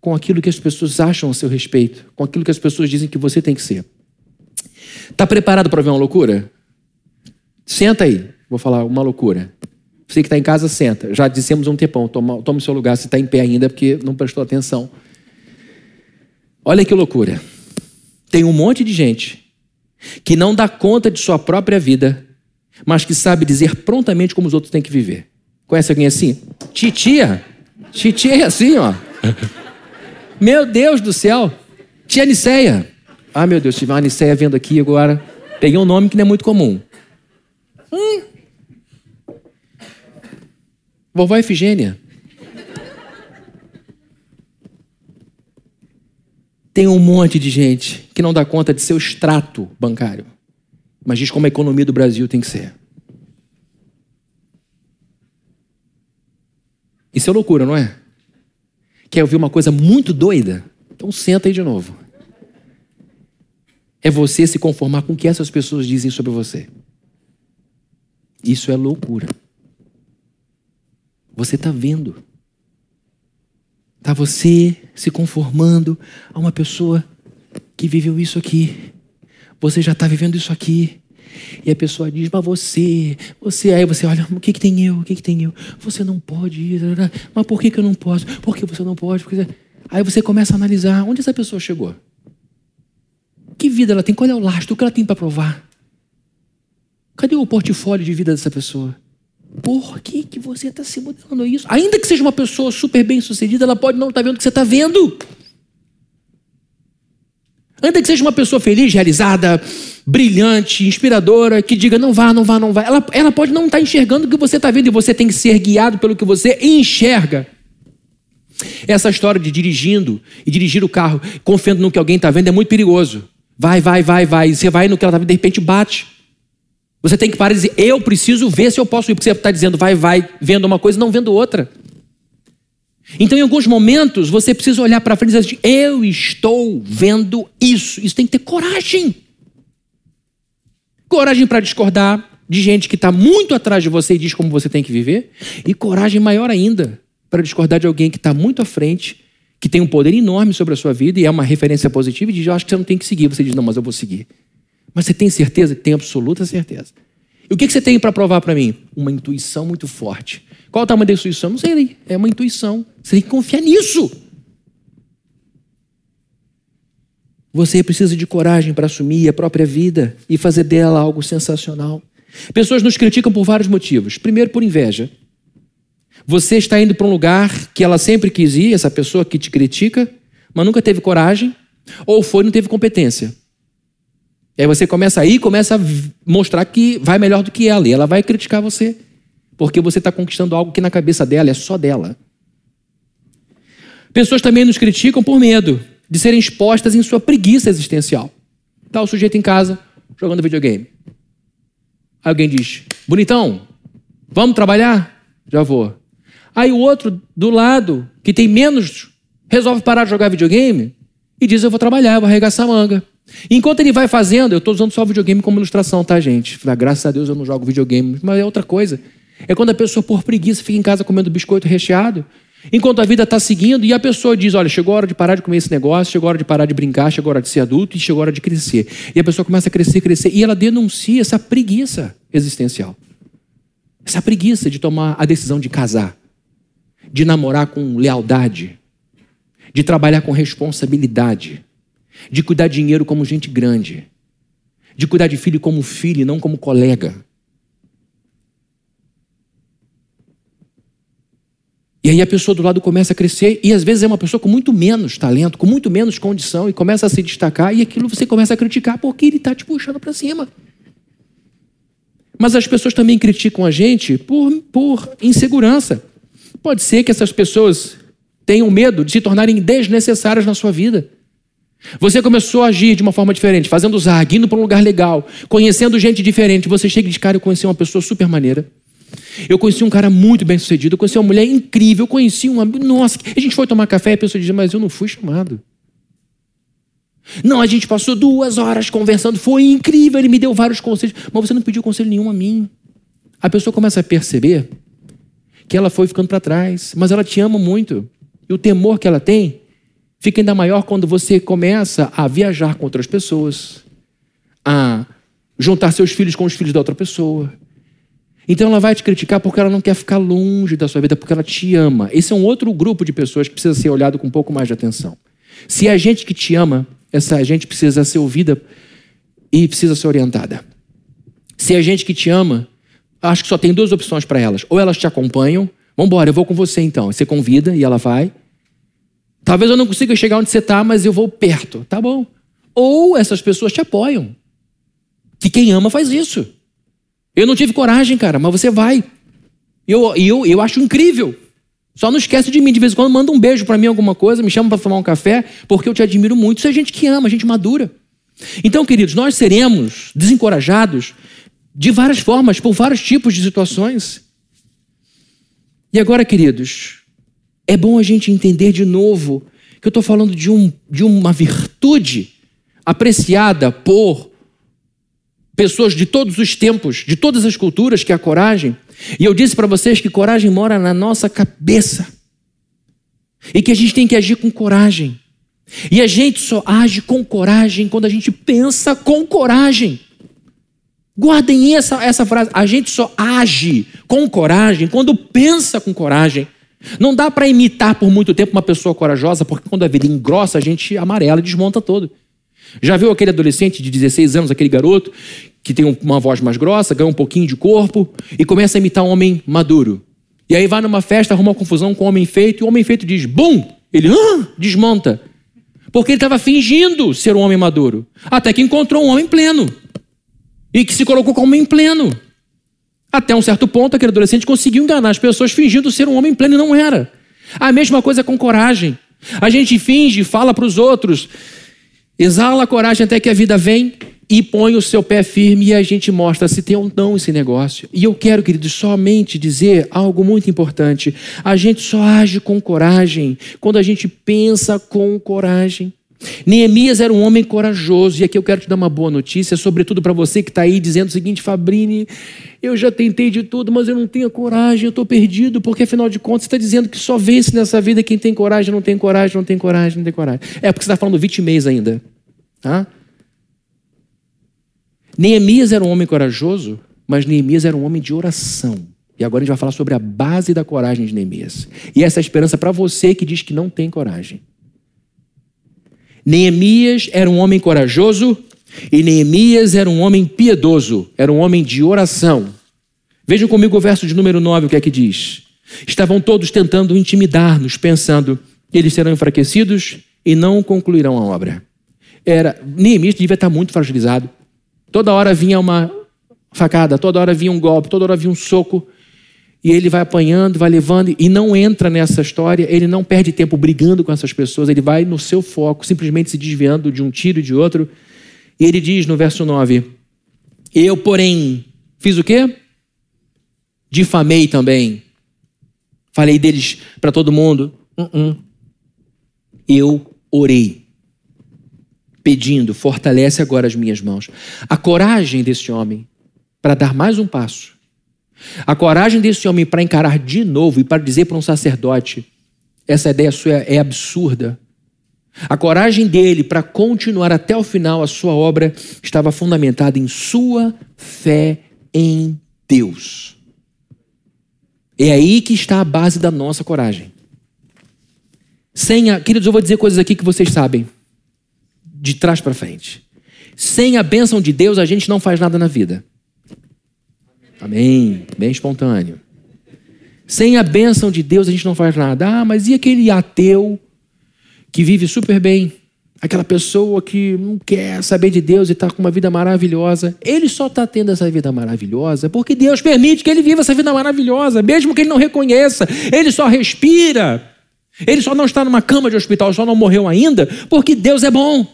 com aquilo que as pessoas acham a seu respeito, com aquilo que as pessoas dizem que você tem que ser. Está preparado para ver uma loucura? Senta aí. Vou falar uma loucura. Você que está em casa, senta. Já dissemos um tempão, toma, toma o seu lugar se está em pé ainda, porque não prestou atenção. Olha que loucura. Tem um monte de gente que não dá conta de sua própria vida, mas que sabe dizer prontamente como os outros têm que viver. Conhece alguém assim? Titia. Titia é assim, ó. Meu Deus do céu. Tia Niceia. Ah, meu Deus, tive uma Niceia vendo aqui agora. Peguei um nome que não é muito comum. Hum. Vovó Efigênia. Tem um monte de gente que não dá conta de seu extrato bancário, mas diz como a economia do Brasil tem que ser. Isso é loucura, não é? Quer ouvir uma coisa muito doida? Então senta aí de novo. É você se conformar com o que essas pessoas dizem sobre você. Isso é loucura. Você está vendo. Está você se conformando a uma pessoa que viveu isso aqui. Você já está vivendo isso aqui. E a pessoa diz, mas você, você, aí você olha, o que, que tem eu? O que, que tem eu? Você não pode ir, mas por que, que eu não posso? Por que você não pode? Porque... Aí você começa a analisar onde essa pessoa chegou. Que vida ela tem? Qual é o lastro? O que ela tem para provar? Cadê o portfólio de vida dessa pessoa? Por que, que você está se modelando a isso? Ainda que seja uma pessoa super bem sucedida, ela pode não estar tá vendo o que você está vendo. Ainda que seja uma pessoa feliz, realizada, brilhante, inspiradora, que diga não vá, não vá, não vá. Ela, ela pode não estar tá enxergando o que você está vendo e você tem que ser guiado pelo que você enxerga. Essa história de dirigindo e dirigir o carro confiando no que alguém está vendo é muito perigoso. Vai, vai, vai, vai. Você vai no que ela está vendo, de repente bate. Você tem que parar e dizer, eu preciso ver se eu posso ir. Porque você está dizendo, vai, vai, vendo uma coisa, não vendo outra. Então, em alguns momentos, você precisa olhar para frente e dizer assim, eu estou vendo isso. Isso tem que ter coragem. Coragem para discordar de gente que está muito atrás de você e diz como você tem que viver. E coragem maior ainda para discordar de alguém que está muito à frente, que tem um poder enorme sobre a sua vida e é uma referência positiva e diz, eu acho que você não tem que seguir. Você diz, não, mas eu vou seguir. Mas você tem certeza? Tem absoluta certeza. E o que você tem para provar para mim? Uma intuição muito forte. Qual o tamanho da intuição? Não sei, é uma intuição. Você tem que confiar nisso. Você precisa de coragem para assumir a própria vida e fazer dela algo sensacional. Pessoas nos criticam por vários motivos. Primeiro, por inveja. Você está indo para um lugar que ela sempre quis ir, essa pessoa que te critica, mas nunca teve coragem, ou foi e não teve competência. E aí você começa aí, começa a mostrar que vai melhor do que ela, e ela vai criticar você, porque você está conquistando algo que na cabeça dela é só dela. Pessoas também nos criticam por medo de serem expostas em sua preguiça existencial. Está o sujeito em casa, jogando videogame. Alguém diz: Bonitão, vamos trabalhar? Já vou. Aí o outro do lado, que tem menos, resolve parar de jogar videogame e diz: Eu vou trabalhar, eu vou arregaçar a manga. Enquanto ele vai fazendo, eu estou usando só videogame como ilustração, tá, gente? Falei, graças a Deus eu não jogo videogame, mas é outra coisa. É quando a pessoa, por preguiça, fica em casa comendo biscoito recheado, enquanto a vida está seguindo, e a pessoa diz: Olha, chegou a hora de parar de comer esse negócio, chegou a hora de parar de brincar, chegou a hora de ser adulto e chegou a hora de crescer. E a pessoa começa a crescer, crescer, e ela denuncia essa preguiça existencial. Essa preguiça de tomar a decisão de casar, de namorar com lealdade, de trabalhar com responsabilidade de cuidar de dinheiro como gente grande, de cuidar de filho como filho e não como colega. E aí a pessoa do lado começa a crescer e às vezes é uma pessoa com muito menos talento, com muito menos condição e começa a se destacar e aquilo você começa a criticar porque ele está te puxando para cima. Mas as pessoas também criticam a gente por, por insegurança. Pode ser que essas pessoas tenham medo de se tornarem desnecessárias na sua vida. Você começou a agir de uma forma diferente, fazendo zag, indo para um lugar legal, conhecendo gente diferente. Você chega de cara, eu conheci uma pessoa super maneira. Eu conheci um cara muito bem sucedido, eu conheci uma mulher incrível, eu conheci uma. Nossa, a gente foi tomar café e a pessoa dizia, mas eu não fui chamado. Não, a gente passou duas horas conversando, foi incrível, ele me deu vários conselhos, mas você não pediu conselho nenhum a mim. A pessoa começa a perceber que ela foi ficando para trás, mas ela te ama muito. E o temor que ela tem fica ainda maior quando você começa a viajar com outras pessoas, a juntar seus filhos com os filhos da outra pessoa. Então ela vai te criticar porque ela não quer ficar longe da sua vida, porque ela te ama. Esse é um outro grupo de pessoas que precisa ser olhado com um pouco mais de atenção. Se é gente que te ama, essa gente precisa ser ouvida e precisa ser orientada. Se é gente que te ama, acho que só tem duas opções para elas. Ou elas te acompanham, vamos embora, eu vou com você então. Você convida e ela vai. Talvez eu não consiga chegar onde você está, mas eu vou perto. Tá bom. Ou essas pessoas te apoiam. que quem ama faz isso. Eu não tive coragem, cara, mas você vai. E eu, eu, eu acho incrível. Só não esquece de mim. De vez em quando manda um beijo para mim, alguma coisa, me chama para tomar um café, porque eu te admiro muito. Isso é gente que ama, gente madura. Então, queridos, nós seremos desencorajados de várias formas, por vários tipos de situações. E agora, queridos, é bom a gente entender de novo que eu estou falando de, um, de uma virtude apreciada por pessoas de todos os tempos, de todas as culturas, que é a coragem. E eu disse para vocês que coragem mora na nossa cabeça. E que a gente tem que agir com coragem. E a gente só age com coragem quando a gente pensa com coragem. Guardem essa, essa frase. A gente só age com coragem quando pensa com coragem. Não dá para imitar por muito tempo uma pessoa corajosa, porque quando a vida engrossa, a gente amarela e desmonta todo. Já viu aquele adolescente de 16 anos, aquele garoto, que tem uma voz mais grossa, ganha um pouquinho de corpo e começa a imitar um homem maduro. E aí vai numa festa, arruma uma confusão com o um homem feito, e o homem feito diz, bum! Ele ah! desmonta. Porque ele estava fingindo ser um homem maduro. Até que encontrou um homem pleno. E que se colocou como homem pleno. Até um certo ponto, aquele adolescente conseguiu enganar as pessoas fingindo ser um homem pleno e não era. A mesma coisa com coragem. A gente finge, fala para os outros, exala a coragem até que a vida vem e põe o seu pé firme e a gente mostra se tem ou não esse negócio. E eu quero, queridos, somente dizer algo muito importante. A gente só age com coragem quando a gente pensa com coragem. Neemias era um homem corajoso, e aqui eu quero te dar uma boa notícia, sobretudo para você que está aí dizendo o seguinte: Fabrini, eu já tentei de tudo, mas eu não tenho coragem, eu estou perdido, porque afinal de contas você está dizendo que só vence nessa vida quem tem coragem, não tem coragem, não tem coragem, não tem coragem. É porque você está falando vitimês ainda. Tá? Neemias era um homem corajoso, mas Neemias era um homem de oração. E agora a gente vai falar sobre a base da coragem de Neemias. E essa é a esperança para você que diz que não tem coragem. Neemias era um homem corajoso e Neemias era um homem piedoso, era um homem de oração. Vejam comigo o verso de número 9, o que é que diz? Estavam todos tentando intimidar-nos, pensando, eles serão enfraquecidos e não concluirão a obra. Era, Neemias devia estar muito fragilizado. Toda hora vinha uma facada, toda hora vinha um golpe, toda hora vinha um soco. E ele vai apanhando, vai levando e não entra nessa história, ele não perde tempo brigando com essas pessoas, ele vai no seu foco, simplesmente se desviando de um tiro e de outro. E ele diz no verso 9: Eu, porém, fiz o quê? Difamei também. Falei deles para todo mundo. Uh -uh. Eu orei, pedindo, fortalece agora as minhas mãos. A coragem desse homem para dar mais um passo a coragem desse homem para encarar de novo e para dizer para um sacerdote: essa ideia sua é absurda. A coragem dele para continuar até o final a sua obra estava fundamentada em sua fé em Deus. É aí que está a base da nossa coragem. Sem a, queridos, eu vou dizer coisas aqui que vocês sabem, de trás para frente. Sem a bênção de Deus, a gente não faz nada na vida. Amém. Bem espontâneo. Sem a bênção de Deus a gente não faz nada. Ah, mas e aquele ateu que vive super bem? Aquela pessoa que não quer saber de Deus e está com uma vida maravilhosa. Ele só está tendo essa vida maravilhosa porque Deus permite que ele viva essa vida maravilhosa, mesmo que ele não reconheça. Ele só respira. Ele só não está numa cama de hospital, só não morreu ainda, porque Deus é bom.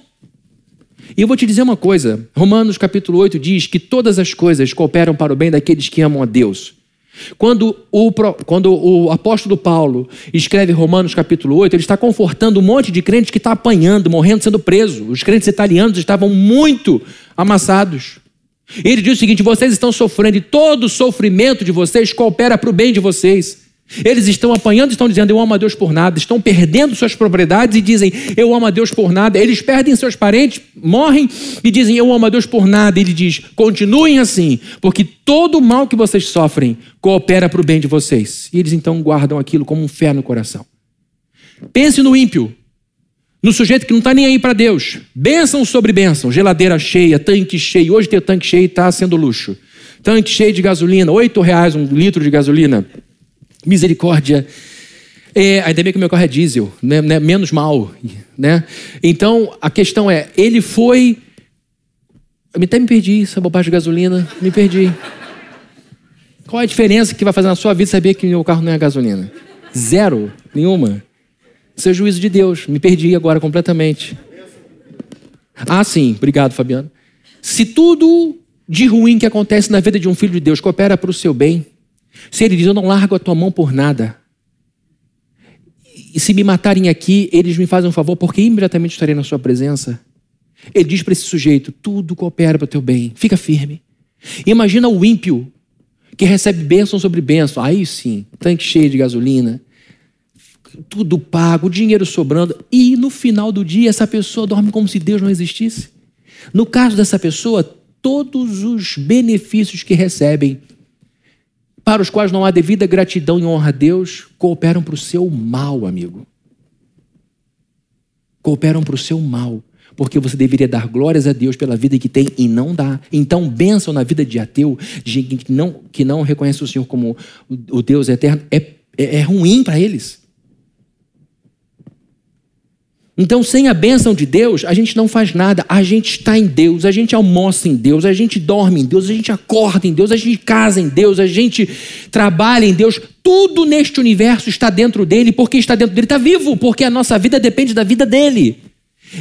E eu vou te dizer uma coisa: Romanos capítulo 8 diz que todas as coisas cooperam para o bem daqueles que amam a Deus. Quando o, quando o apóstolo Paulo escreve Romanos capítulo 8, ele está confortando um monte de crentes que está apanhando, morrendo, sendo preso. Os crentes italianos estavam muito amassados. Ele diz o seguinte: vocês estão sofrendo e todo o sofrimento de vocês coopera para o bem de vocês. Eles estão apanhando, estão dizendo eu amo a Deus por nada, estão perdendo suas propriedades e dizem eu amo a Deus por nada. Eles perdem seus parentes, morrem e dizem eu amo a Deus por nada. Ele diz: continuem assim, porque todo o mal que vocês sofrem coopera para o bem de vocês. E eles então guardam aquilo como um fé no coração. Pense no ímpio, no sujeito que não está nem aí para Deus. Bênção sobre bênção, geladeira cheia, tanque cheio. Hoje ter tanque cheio está sendo luxo. Tanque cheio de gasolina, oito reais um litro de gasolina misericórdia. É, ainda bem que meu carro é diesel, né, né, menos mal. Né? Então, a questão é, ele foi Eu até me perdi, essa bobagem de gasolina, me perdi. Qual é a diferença que vai fazer na sua vida saber que o carro não é gasolina? Zero, nenhuma. Isso é juízo de Deus. Me perdi agora completamente. Ah, sim, obrigado, Fabiano. Se tudo de ruim que acontece na vida de um filho de Deus coopera para o seu bem, se ele diz, eu não largo a tua mão por nada, e se me matarem aqui, eles me fazem um favor, porque imediatamente estarei na sua presença. Ele diz para esse sujeito: tudo coopera para o teu bem, fica firme. Imagina o ímpio que recebe bênção sobre bênção. Aí sim, tanque cheio de gasolina, tudo pago, dinheiro sobrando, e no final do dia essa pessoa dorme como se Deus não existisse. No caso dessa pessoa, todos os benefícios que recebem para os quais não há devida gratidão e honra a Deus, cooperam para o seu mal, amigo. Cooperam para o seu mal. Porque você deveria dar glórias a Deus pela vida que tem e não dá. Então, bênção na vida de ateu, de que não, que não reconhece o Senhor como o Deus eterno, é, é, é ruim para eles. Então, sem a bênção de Deus, a gente não faz nada. A gente está em Deus, a gente almoça em Deus, a gente dorme em Deus, a gente acorda em Deus, a gente casa em Deus, a gente trabalha em Deus. Tudo neste universo está dentro dele, porque está dentro dele, está vivo, porque a nossa vida depende da vida dele.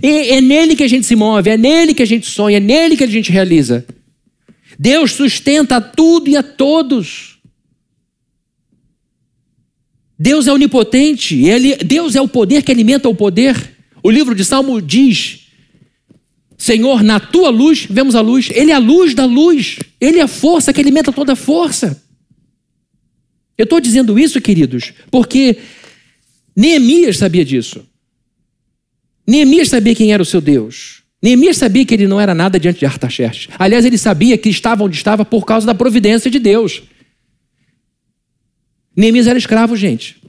E é nele que a gente se move, é nele que a gente sonha, é nele que a gente realiza. Deus sustenta tudo e a todos. Deus é onipotente, ele, Deus é o poder que alimenta o poder. O livro de Salmo diz: Senhor, na tua luz vemos a luz. Ele é a luz da luz. Ele é a força que alimenta toda a força. Eu estou dizendo isso, queridos, porque Neemias sabia disso. Neemias sabia quem era o seu Deus. Neemias sabia que ele não era nada diante de Artaxerxes. Aliás, ele sabia que estava onde estava por causa da providência de Deus. Neemias era escravo, gente.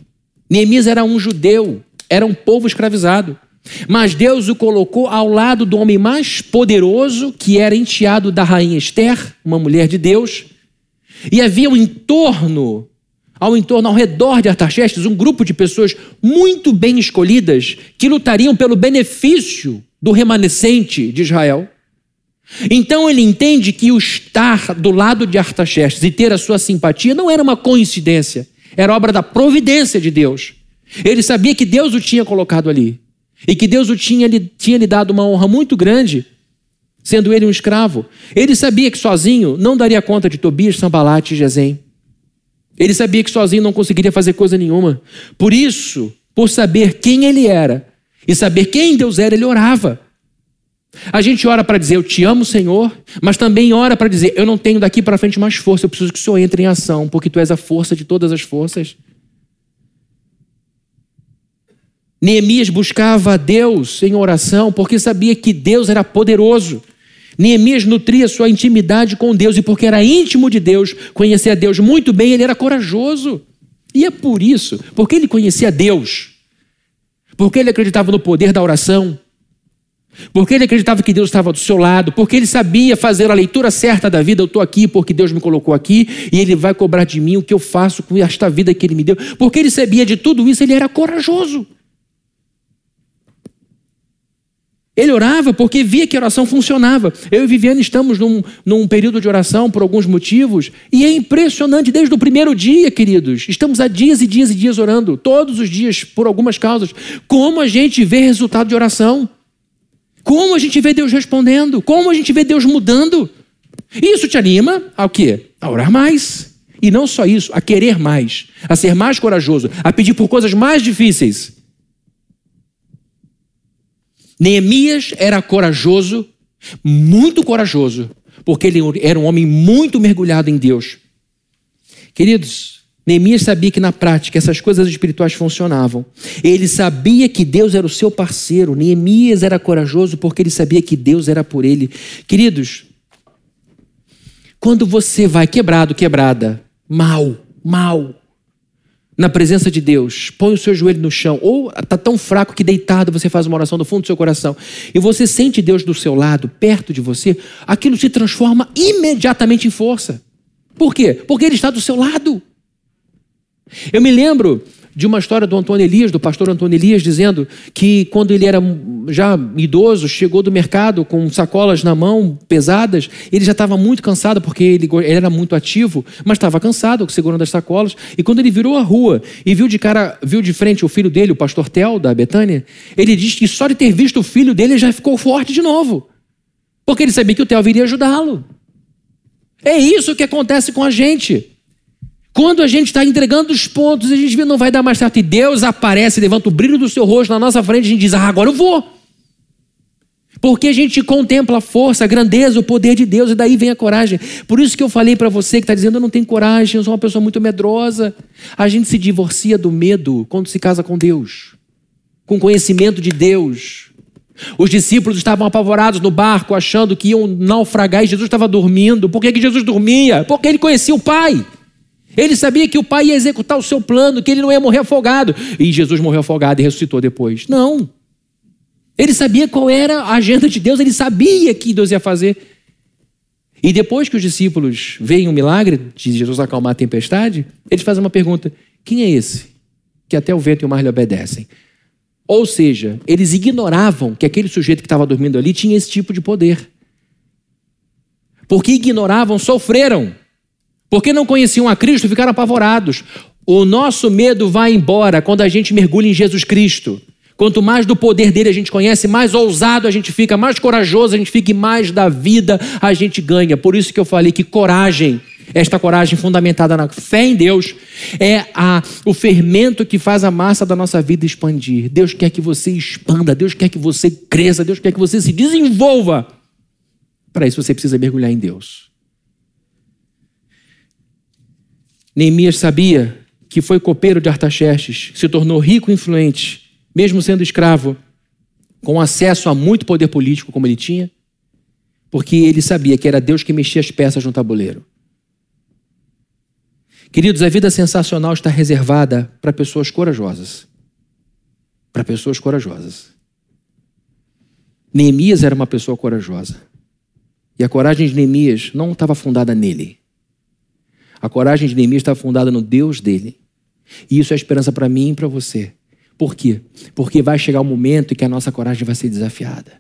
Neemias era um judeu, era um povo escravizado. Mas Deus o colocou ao lado do homem mais poderoso, que era enteado da rainha Esther, uma mulher de Deus. E havia um entorno, ao entorno, ao redor de Artaxerxes, um grupo de pessoas muito bem escolhidas que lutariam pelo benefício do remanescente de Israel. Então ele entende que o estar do lado de Artaxerxes e ter a sua simpatia não era uma coincidência, era obra da providência de Deus. Ele sabia que Deus o tinha colocado ali. E que Deus o tinha, lhe, tinha lhe dado uma honra muito grande, sendo ele um escravo. Ele sabia que sozinho não daria conta de Tobias, Sambalate e Gesem. Ele sabia que sozinho não conseguiria fazer coisa nenhuma. Por isso, por saber quem ele era e saber quem Deus era, ele orava. A gente ora para dizer eu te amo, Senhor, mas também ora para dizer eu não tenho daqui para frente mais força, eu preciso que o Senhor entre em ação, porque tu és a força de todas as forças. Neemias buscava a Deus em oração porque sabia que Deus era poderoso. Neemias nutria sua intimidade com Deus e porque era íntimo de Deus, conhecia Deus muito bem, ele era corajoso. E é por isso, porque ele conhecia Deus, porque ele acreditava no poder da oração, porque ele acreditava que Deus estava do seu lado, porque ele sabia fazer a leitura certa da vida. Eu estou aqui porque Deus me colocou aqui e Ele vai cobrar de mim o que eu faço com esta vida que Ele me deu. Porque ele sabia de tudo isso, ele era corajoso. Ele orava porque via que a oração funcionava. Eu e Viviane estamos num, num, período de oração por alguns motivos e é impressionante desde o primeiro dia, queridos. Estamos há dias e dias e dias orando, todos os dias, por algumas causas. Como a gente vê resultado de oração? Como a gente vê Deus respondendo? Como a gente vê Deus mudando? Isso te anima a quê? A orar mais. E não só isso, a querer mais, a ser mais corajoso, a pedir por coisas mais difíceis. Neemias era corajoso, muito corajoso, porque ele era um homem muito mergulhado em Deus. Queridos, Neemias sabia que na prática essas coisas espirituais funcionavam. Ele sabia que Deus era o seu parceiro. Neemias era corajoso porque ele sabia que Deus era por ele. Queridos, quando você vai quebrado, quebrada, mal, mal, na presença de Deus, põe o seu joelho no chão, ou está tão fraco que deitado você faz uma oração do fundo do seu coração, e você sente Deus do seu lado, perto de você, aquilo se transforma imediatamente em força. Por quê? Porque Ele está do seu lado. Eu me lembro de uma história do Antônio Elias, do pastor Antônio Elias, dizendo que quando ele era já idoso, chegou do mercado com sacolas na mão, pesadas, ele já estava muito cansado, porque ele, ele era muito ativo, mas estava cansado, segurando as sacolas. E quando ele virou a rua e viu de cara, viu de frente o filho dele, o pastor Tel, da Betânia, ele diz que só de ter visto o filho dele já ficou forte de novo. Porque ele sabia que o Tel viria ajudá-lo. É isso que acontece com a gente. Quando a gente está entregando os pontos, a gente vê não vai dar mais certo. E Deus aparece, levanta o brilho do seu rosto na nossa frente, a gente diz: Ah, agora eu vou. Porque a gente contempla a força, a grandeza, o poder de Deus, e daí vem a coragem. Por isso que eu falei para você que está dizendo: Eu não tenho coragem, eu sou uma pessoa muito medrosa. A gente se divorcia do medo quando se casa com Deus, com conhecimento de Deus. Os discípulos estavam apavorados no barco, achando que iam naufragar e Jesus estava dormindo. Por que, que Jesus dormia? Porque ele conhecia o Pai. Ele sabia que o pai ia executar o seu plano, que ele não ia morrer afogado. E Jesus morreu afogado e ressuscitou depois. Não. Ele sabia qual era a agenda de Deus, ele sabia que Deus ia fazer. E depois que os discípulos veem o milagre de Jesus acalmar a tempestade, eles fazem uma pergunta: quem é esse? Que até o vento e o mar lhe obedecem. Ou seja, eles ignoravam que aquele sujeito que estava dormindo ali tinha esse tipo de poder. Porque ignoravam, sofreram. Porque não conheciam a Cristo, ficaram apavorados. O nosso medo vai embora quando a gente mergulha em Jesus Cristo. Quanto mais do poder dele a gente conhece, mais ousado a gente fica, mais corajoso a gente fica e mais da vida a gente ganha. Por isso que eu falei que coragem, esta coragem fundamentada na fé em Deus, é a, o fermento que faz a massa da nossa vida expandir. Deus quer que você expanda, Deus quer que você cresça, Deus quer que você se desenvolva. Para isso você precisa mergulhar em Deus. Neemias sabia que foi copeiro de Artaxerxes, se tornou rico e influente, mesmo sendo escravo, com acesso a muito poder político como ele tinha, porque ele sabia que era Deus que mexia as peças no tabuleiro. Queridos, a vida sensacional está reservada para pessoas corajosas. Para pessoas corajosas. Neemias era uma pessoa corajosa. E a coragem de Neemias não estava fundada nele. A coragem de Neemias estava fundada no Deus dele. E isso é esperança para mim e para você. Por quê? Porque vai chegar o um momento em que a nossa coragem vai ser desafiada.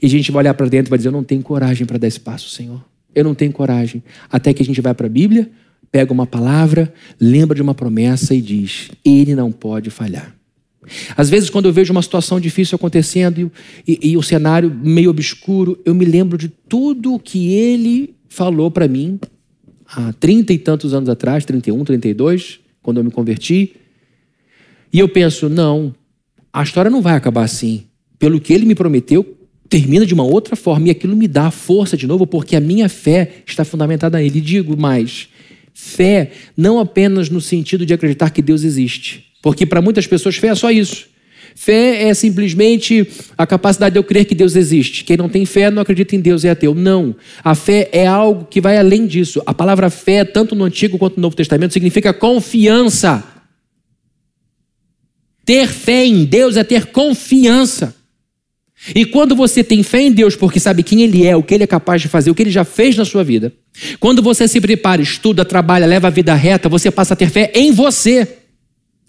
E a gente vai olhar para dentro e vai dizer: Eu não tenho coragem para dar esse passo, Senhor. Eu não tenho coragem. Até que a gente vai para a Bíblia, pega uma palavra, lembra de uma promessa e diz: Ele não pode falhar. Às vezes, quando eu vejo uma situação difícil acontecendo e, e, e o cenário meio obscuro, eu me lembro de tudo que ele falou para mim há trinta e tantos anos atrás, 31, 32, quando eu me converti. E eu penso, não, a história não vai acabar assim. Pelo que ele me prometeu, termina de uma outra forma e aquilo me dá força de novo, porque a minha fé está fundamentada nele. E digo mais, fé não apenas no sentido de acreditar que Deus existe, porque para muitas pessoas fé é só isso. Fé é simplesmente a capacidade de eu crer que Deus existe. Quem não tem fé não acredita em Deus, é ateu. Não. A fé é algo que vai além disso. A palavra fé, tanto no Antigo quanto no Novo Testamento, significa confiança. Ter fé em Deus é ter confiança. E quando você tem fé em Deus porque sabe quem Ele é, o que Ele é capaz de fazer, o que Ele já fez na sua vida, quando você se prepara, estuda, trabalha, leva a vida reta, você passa a ter fé em você.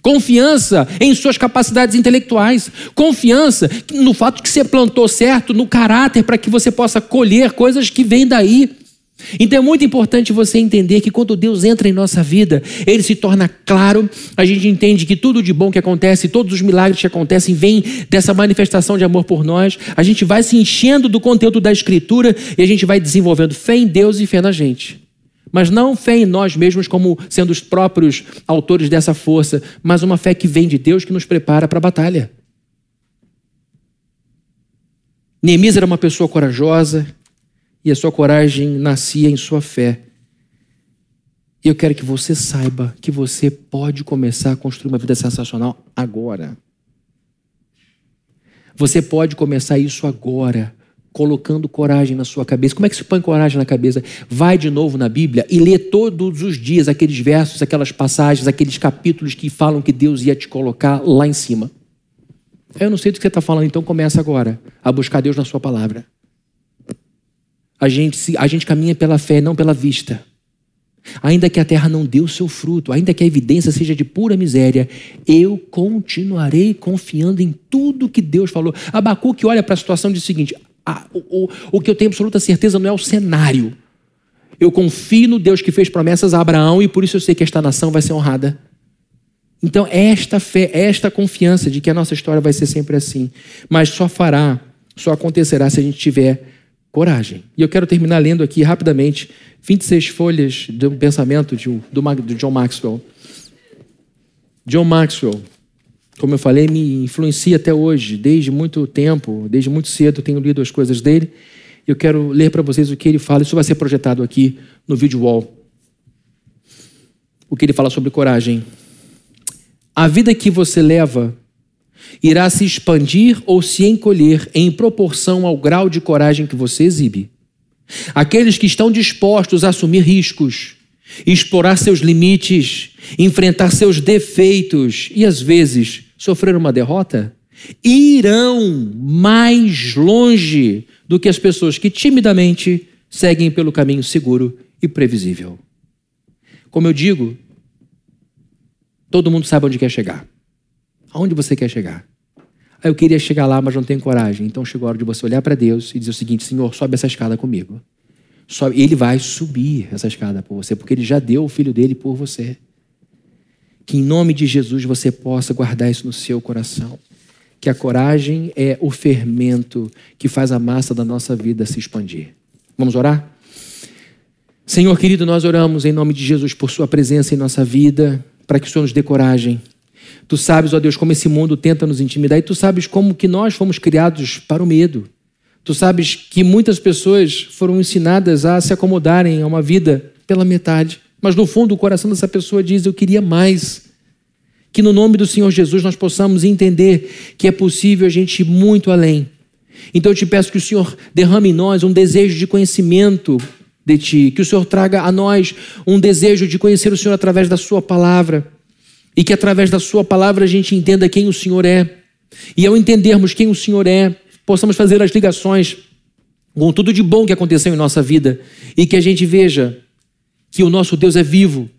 Confiança em suas capacidades intelectuais. Confiança no fato que você plantou certo, no caráter, para que você possa colher coisas que vêm daí. Então é muito importante você entender que quando Deus entra em nossa vida, Ele se torna claro, a gente entende que tudo de bom que acontece, todos os milagres que acontecem, vêm dessa manifestação de amor por nós, a gente vai se enchendo do conteúdo da Escritura e a gente vai desenvolvendo fé em Deus e fé na gente. Mas não fé em nós mesmos como sendo os próprios autores dessa força, mas uma fé que vem de Deus que nos prepara para a batalha. Neemias era uma pessoa corajosa e a sua coragem nascia em sua fé. E eu quero que você saiba que você pode começar a construir uma vida sensacional agora. Você pode começar isso agora colocando coragem na sua cabeça. Como é que se põe coragem na cabeça? Vai de novo na Bíblia e lê todos os dias aqueles versos, aquelas passagens, aqueles capítulos que falam que Deus ia te colocar lá em cima. Eu não sei do que você está falando, então começa agora a buscar Deus na sua palavra. A gente, a gente caminha pela fé, não pela vista. ainda que a terra não dê o seu fruto, ainda que a evidência seja de pura miséria, eu continuarei confiando em tudo que Deus falou. Abacuque olha para a situação e diz o seguinte: ah, o, o, que eu tenho absoluta certeza não é o cenário. Eu confio no Deus que fez promessas a Abraão e por isso eu sei que esta nação vai ser honrada. Então, esta fé, esta confiança de que a nossa história vai ser sempre assim, mas só fará, só acontecerá se a gente tiver coragem. E eu quero terminar lendo aqui rapidamente 26 folhas de um pensamento de, John Maxwell. John Maxwell, como eu falei, me influencia até hoje, desde muito tempo, desde muito cedo tenho lido as coisas dele. Eu quero ler para vocês o que ele fala, isso vai ser projetado aqui no vídeo wall. O que ele fala sobre coragem. A vida que você leva irá se expandir ou se encolher em proporção ao grau de coragem que você exibe. Aqueles que estão dispostos a assumir riscos, explorar seus limites, enfrentar seus defeitos e às vezes sofrer uma derrota, irão mais longe do que as pessoas que timidamente seguem pelo caminho seguro e previsível. Como eu digo, todo mundo sabe onde quer chegar. Aonde você quer chegar? Ah, eu queria chegar lá, mas não tenho coragem. Então chegou a hora de você olhar para Deus e dizer o seguinte: Senhor, sobe essa escada comigo. Sobe. Ele vai subir essa escada por você, porque ele já deu o filho dele por você. Que em nome de Jesus você possa guardar isso no seu coração. Que a coragem é o fermento que faz a massa da nossa vida se expandir. Vamos orar? Senhor querido, nós oramos em nome de Jesus por Sua presença em nossa vida, para que o Senhor nos dê coragem Tu sabes, ó Deus, como esse mundo tenta nos intimidar e tu sabes como que nós fomos criados para o medo. Tu sabes que muitas pessoas foram ensinadas a se acomodarem a uma vida pela metade, mas no fundo o coração dessa pessoa diz: Eu queria mais. Que no nome do Senhor Jesus nós possamos entender que é possível a gente ir muito além. Então eu te peço que o Senhor derrame em nós um desejo de conhecimento de Ti, que o Senhor traga a nós um desejo de conhecer o Senhor através da Sua palavra e que através da Sua palavra a gente entenda quem o Senhor é. E ao entendermos quem o Senhor é, possamos fazer as ligações com tudo de bom que aconteceu em nossa vida e que a gente veja que o nosso Deus é vivo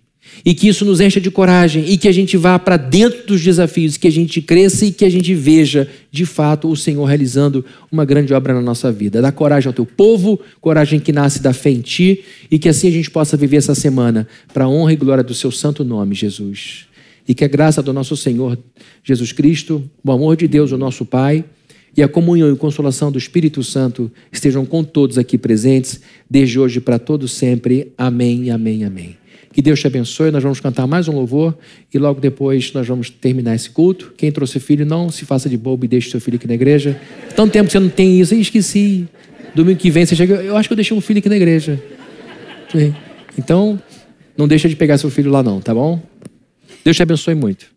e que isso nos encha de coragem e que a gente vá para dentro dos desafios, que a gente cresça e que a gente veja de fato o Senhor realizando uma grande obra na nossa vida. Dá coragem ao teu povo, coragem que nasce da fé em ti e que assim a gente possa viver essa semana para a honra e glória do seu santo nome, Jesus e que a graça do nosso Senhor Jesus Cristo, o amor de Deus, o nosso Pai, e a comunhão e consolação do Espírito Santo estejam com todos aqui presentes, desde hoje para todos sempre. Amém, amém, amém. Que Deus te abençoe. Nós vamos cantar mais um louvor e logo depois nós vamos terminar esse culto. Quem trouxe filho, não se faça de bobo e deixe seu filho aqui na igreja. Tanto tempo que você não tem isso, eu esqueci. Domingo que vem você chega, eu acho que eu deixei um filho aqui na igreja. Então, não deixa de pegar seu filho lá não, tá bom? Deus te abençoe muito.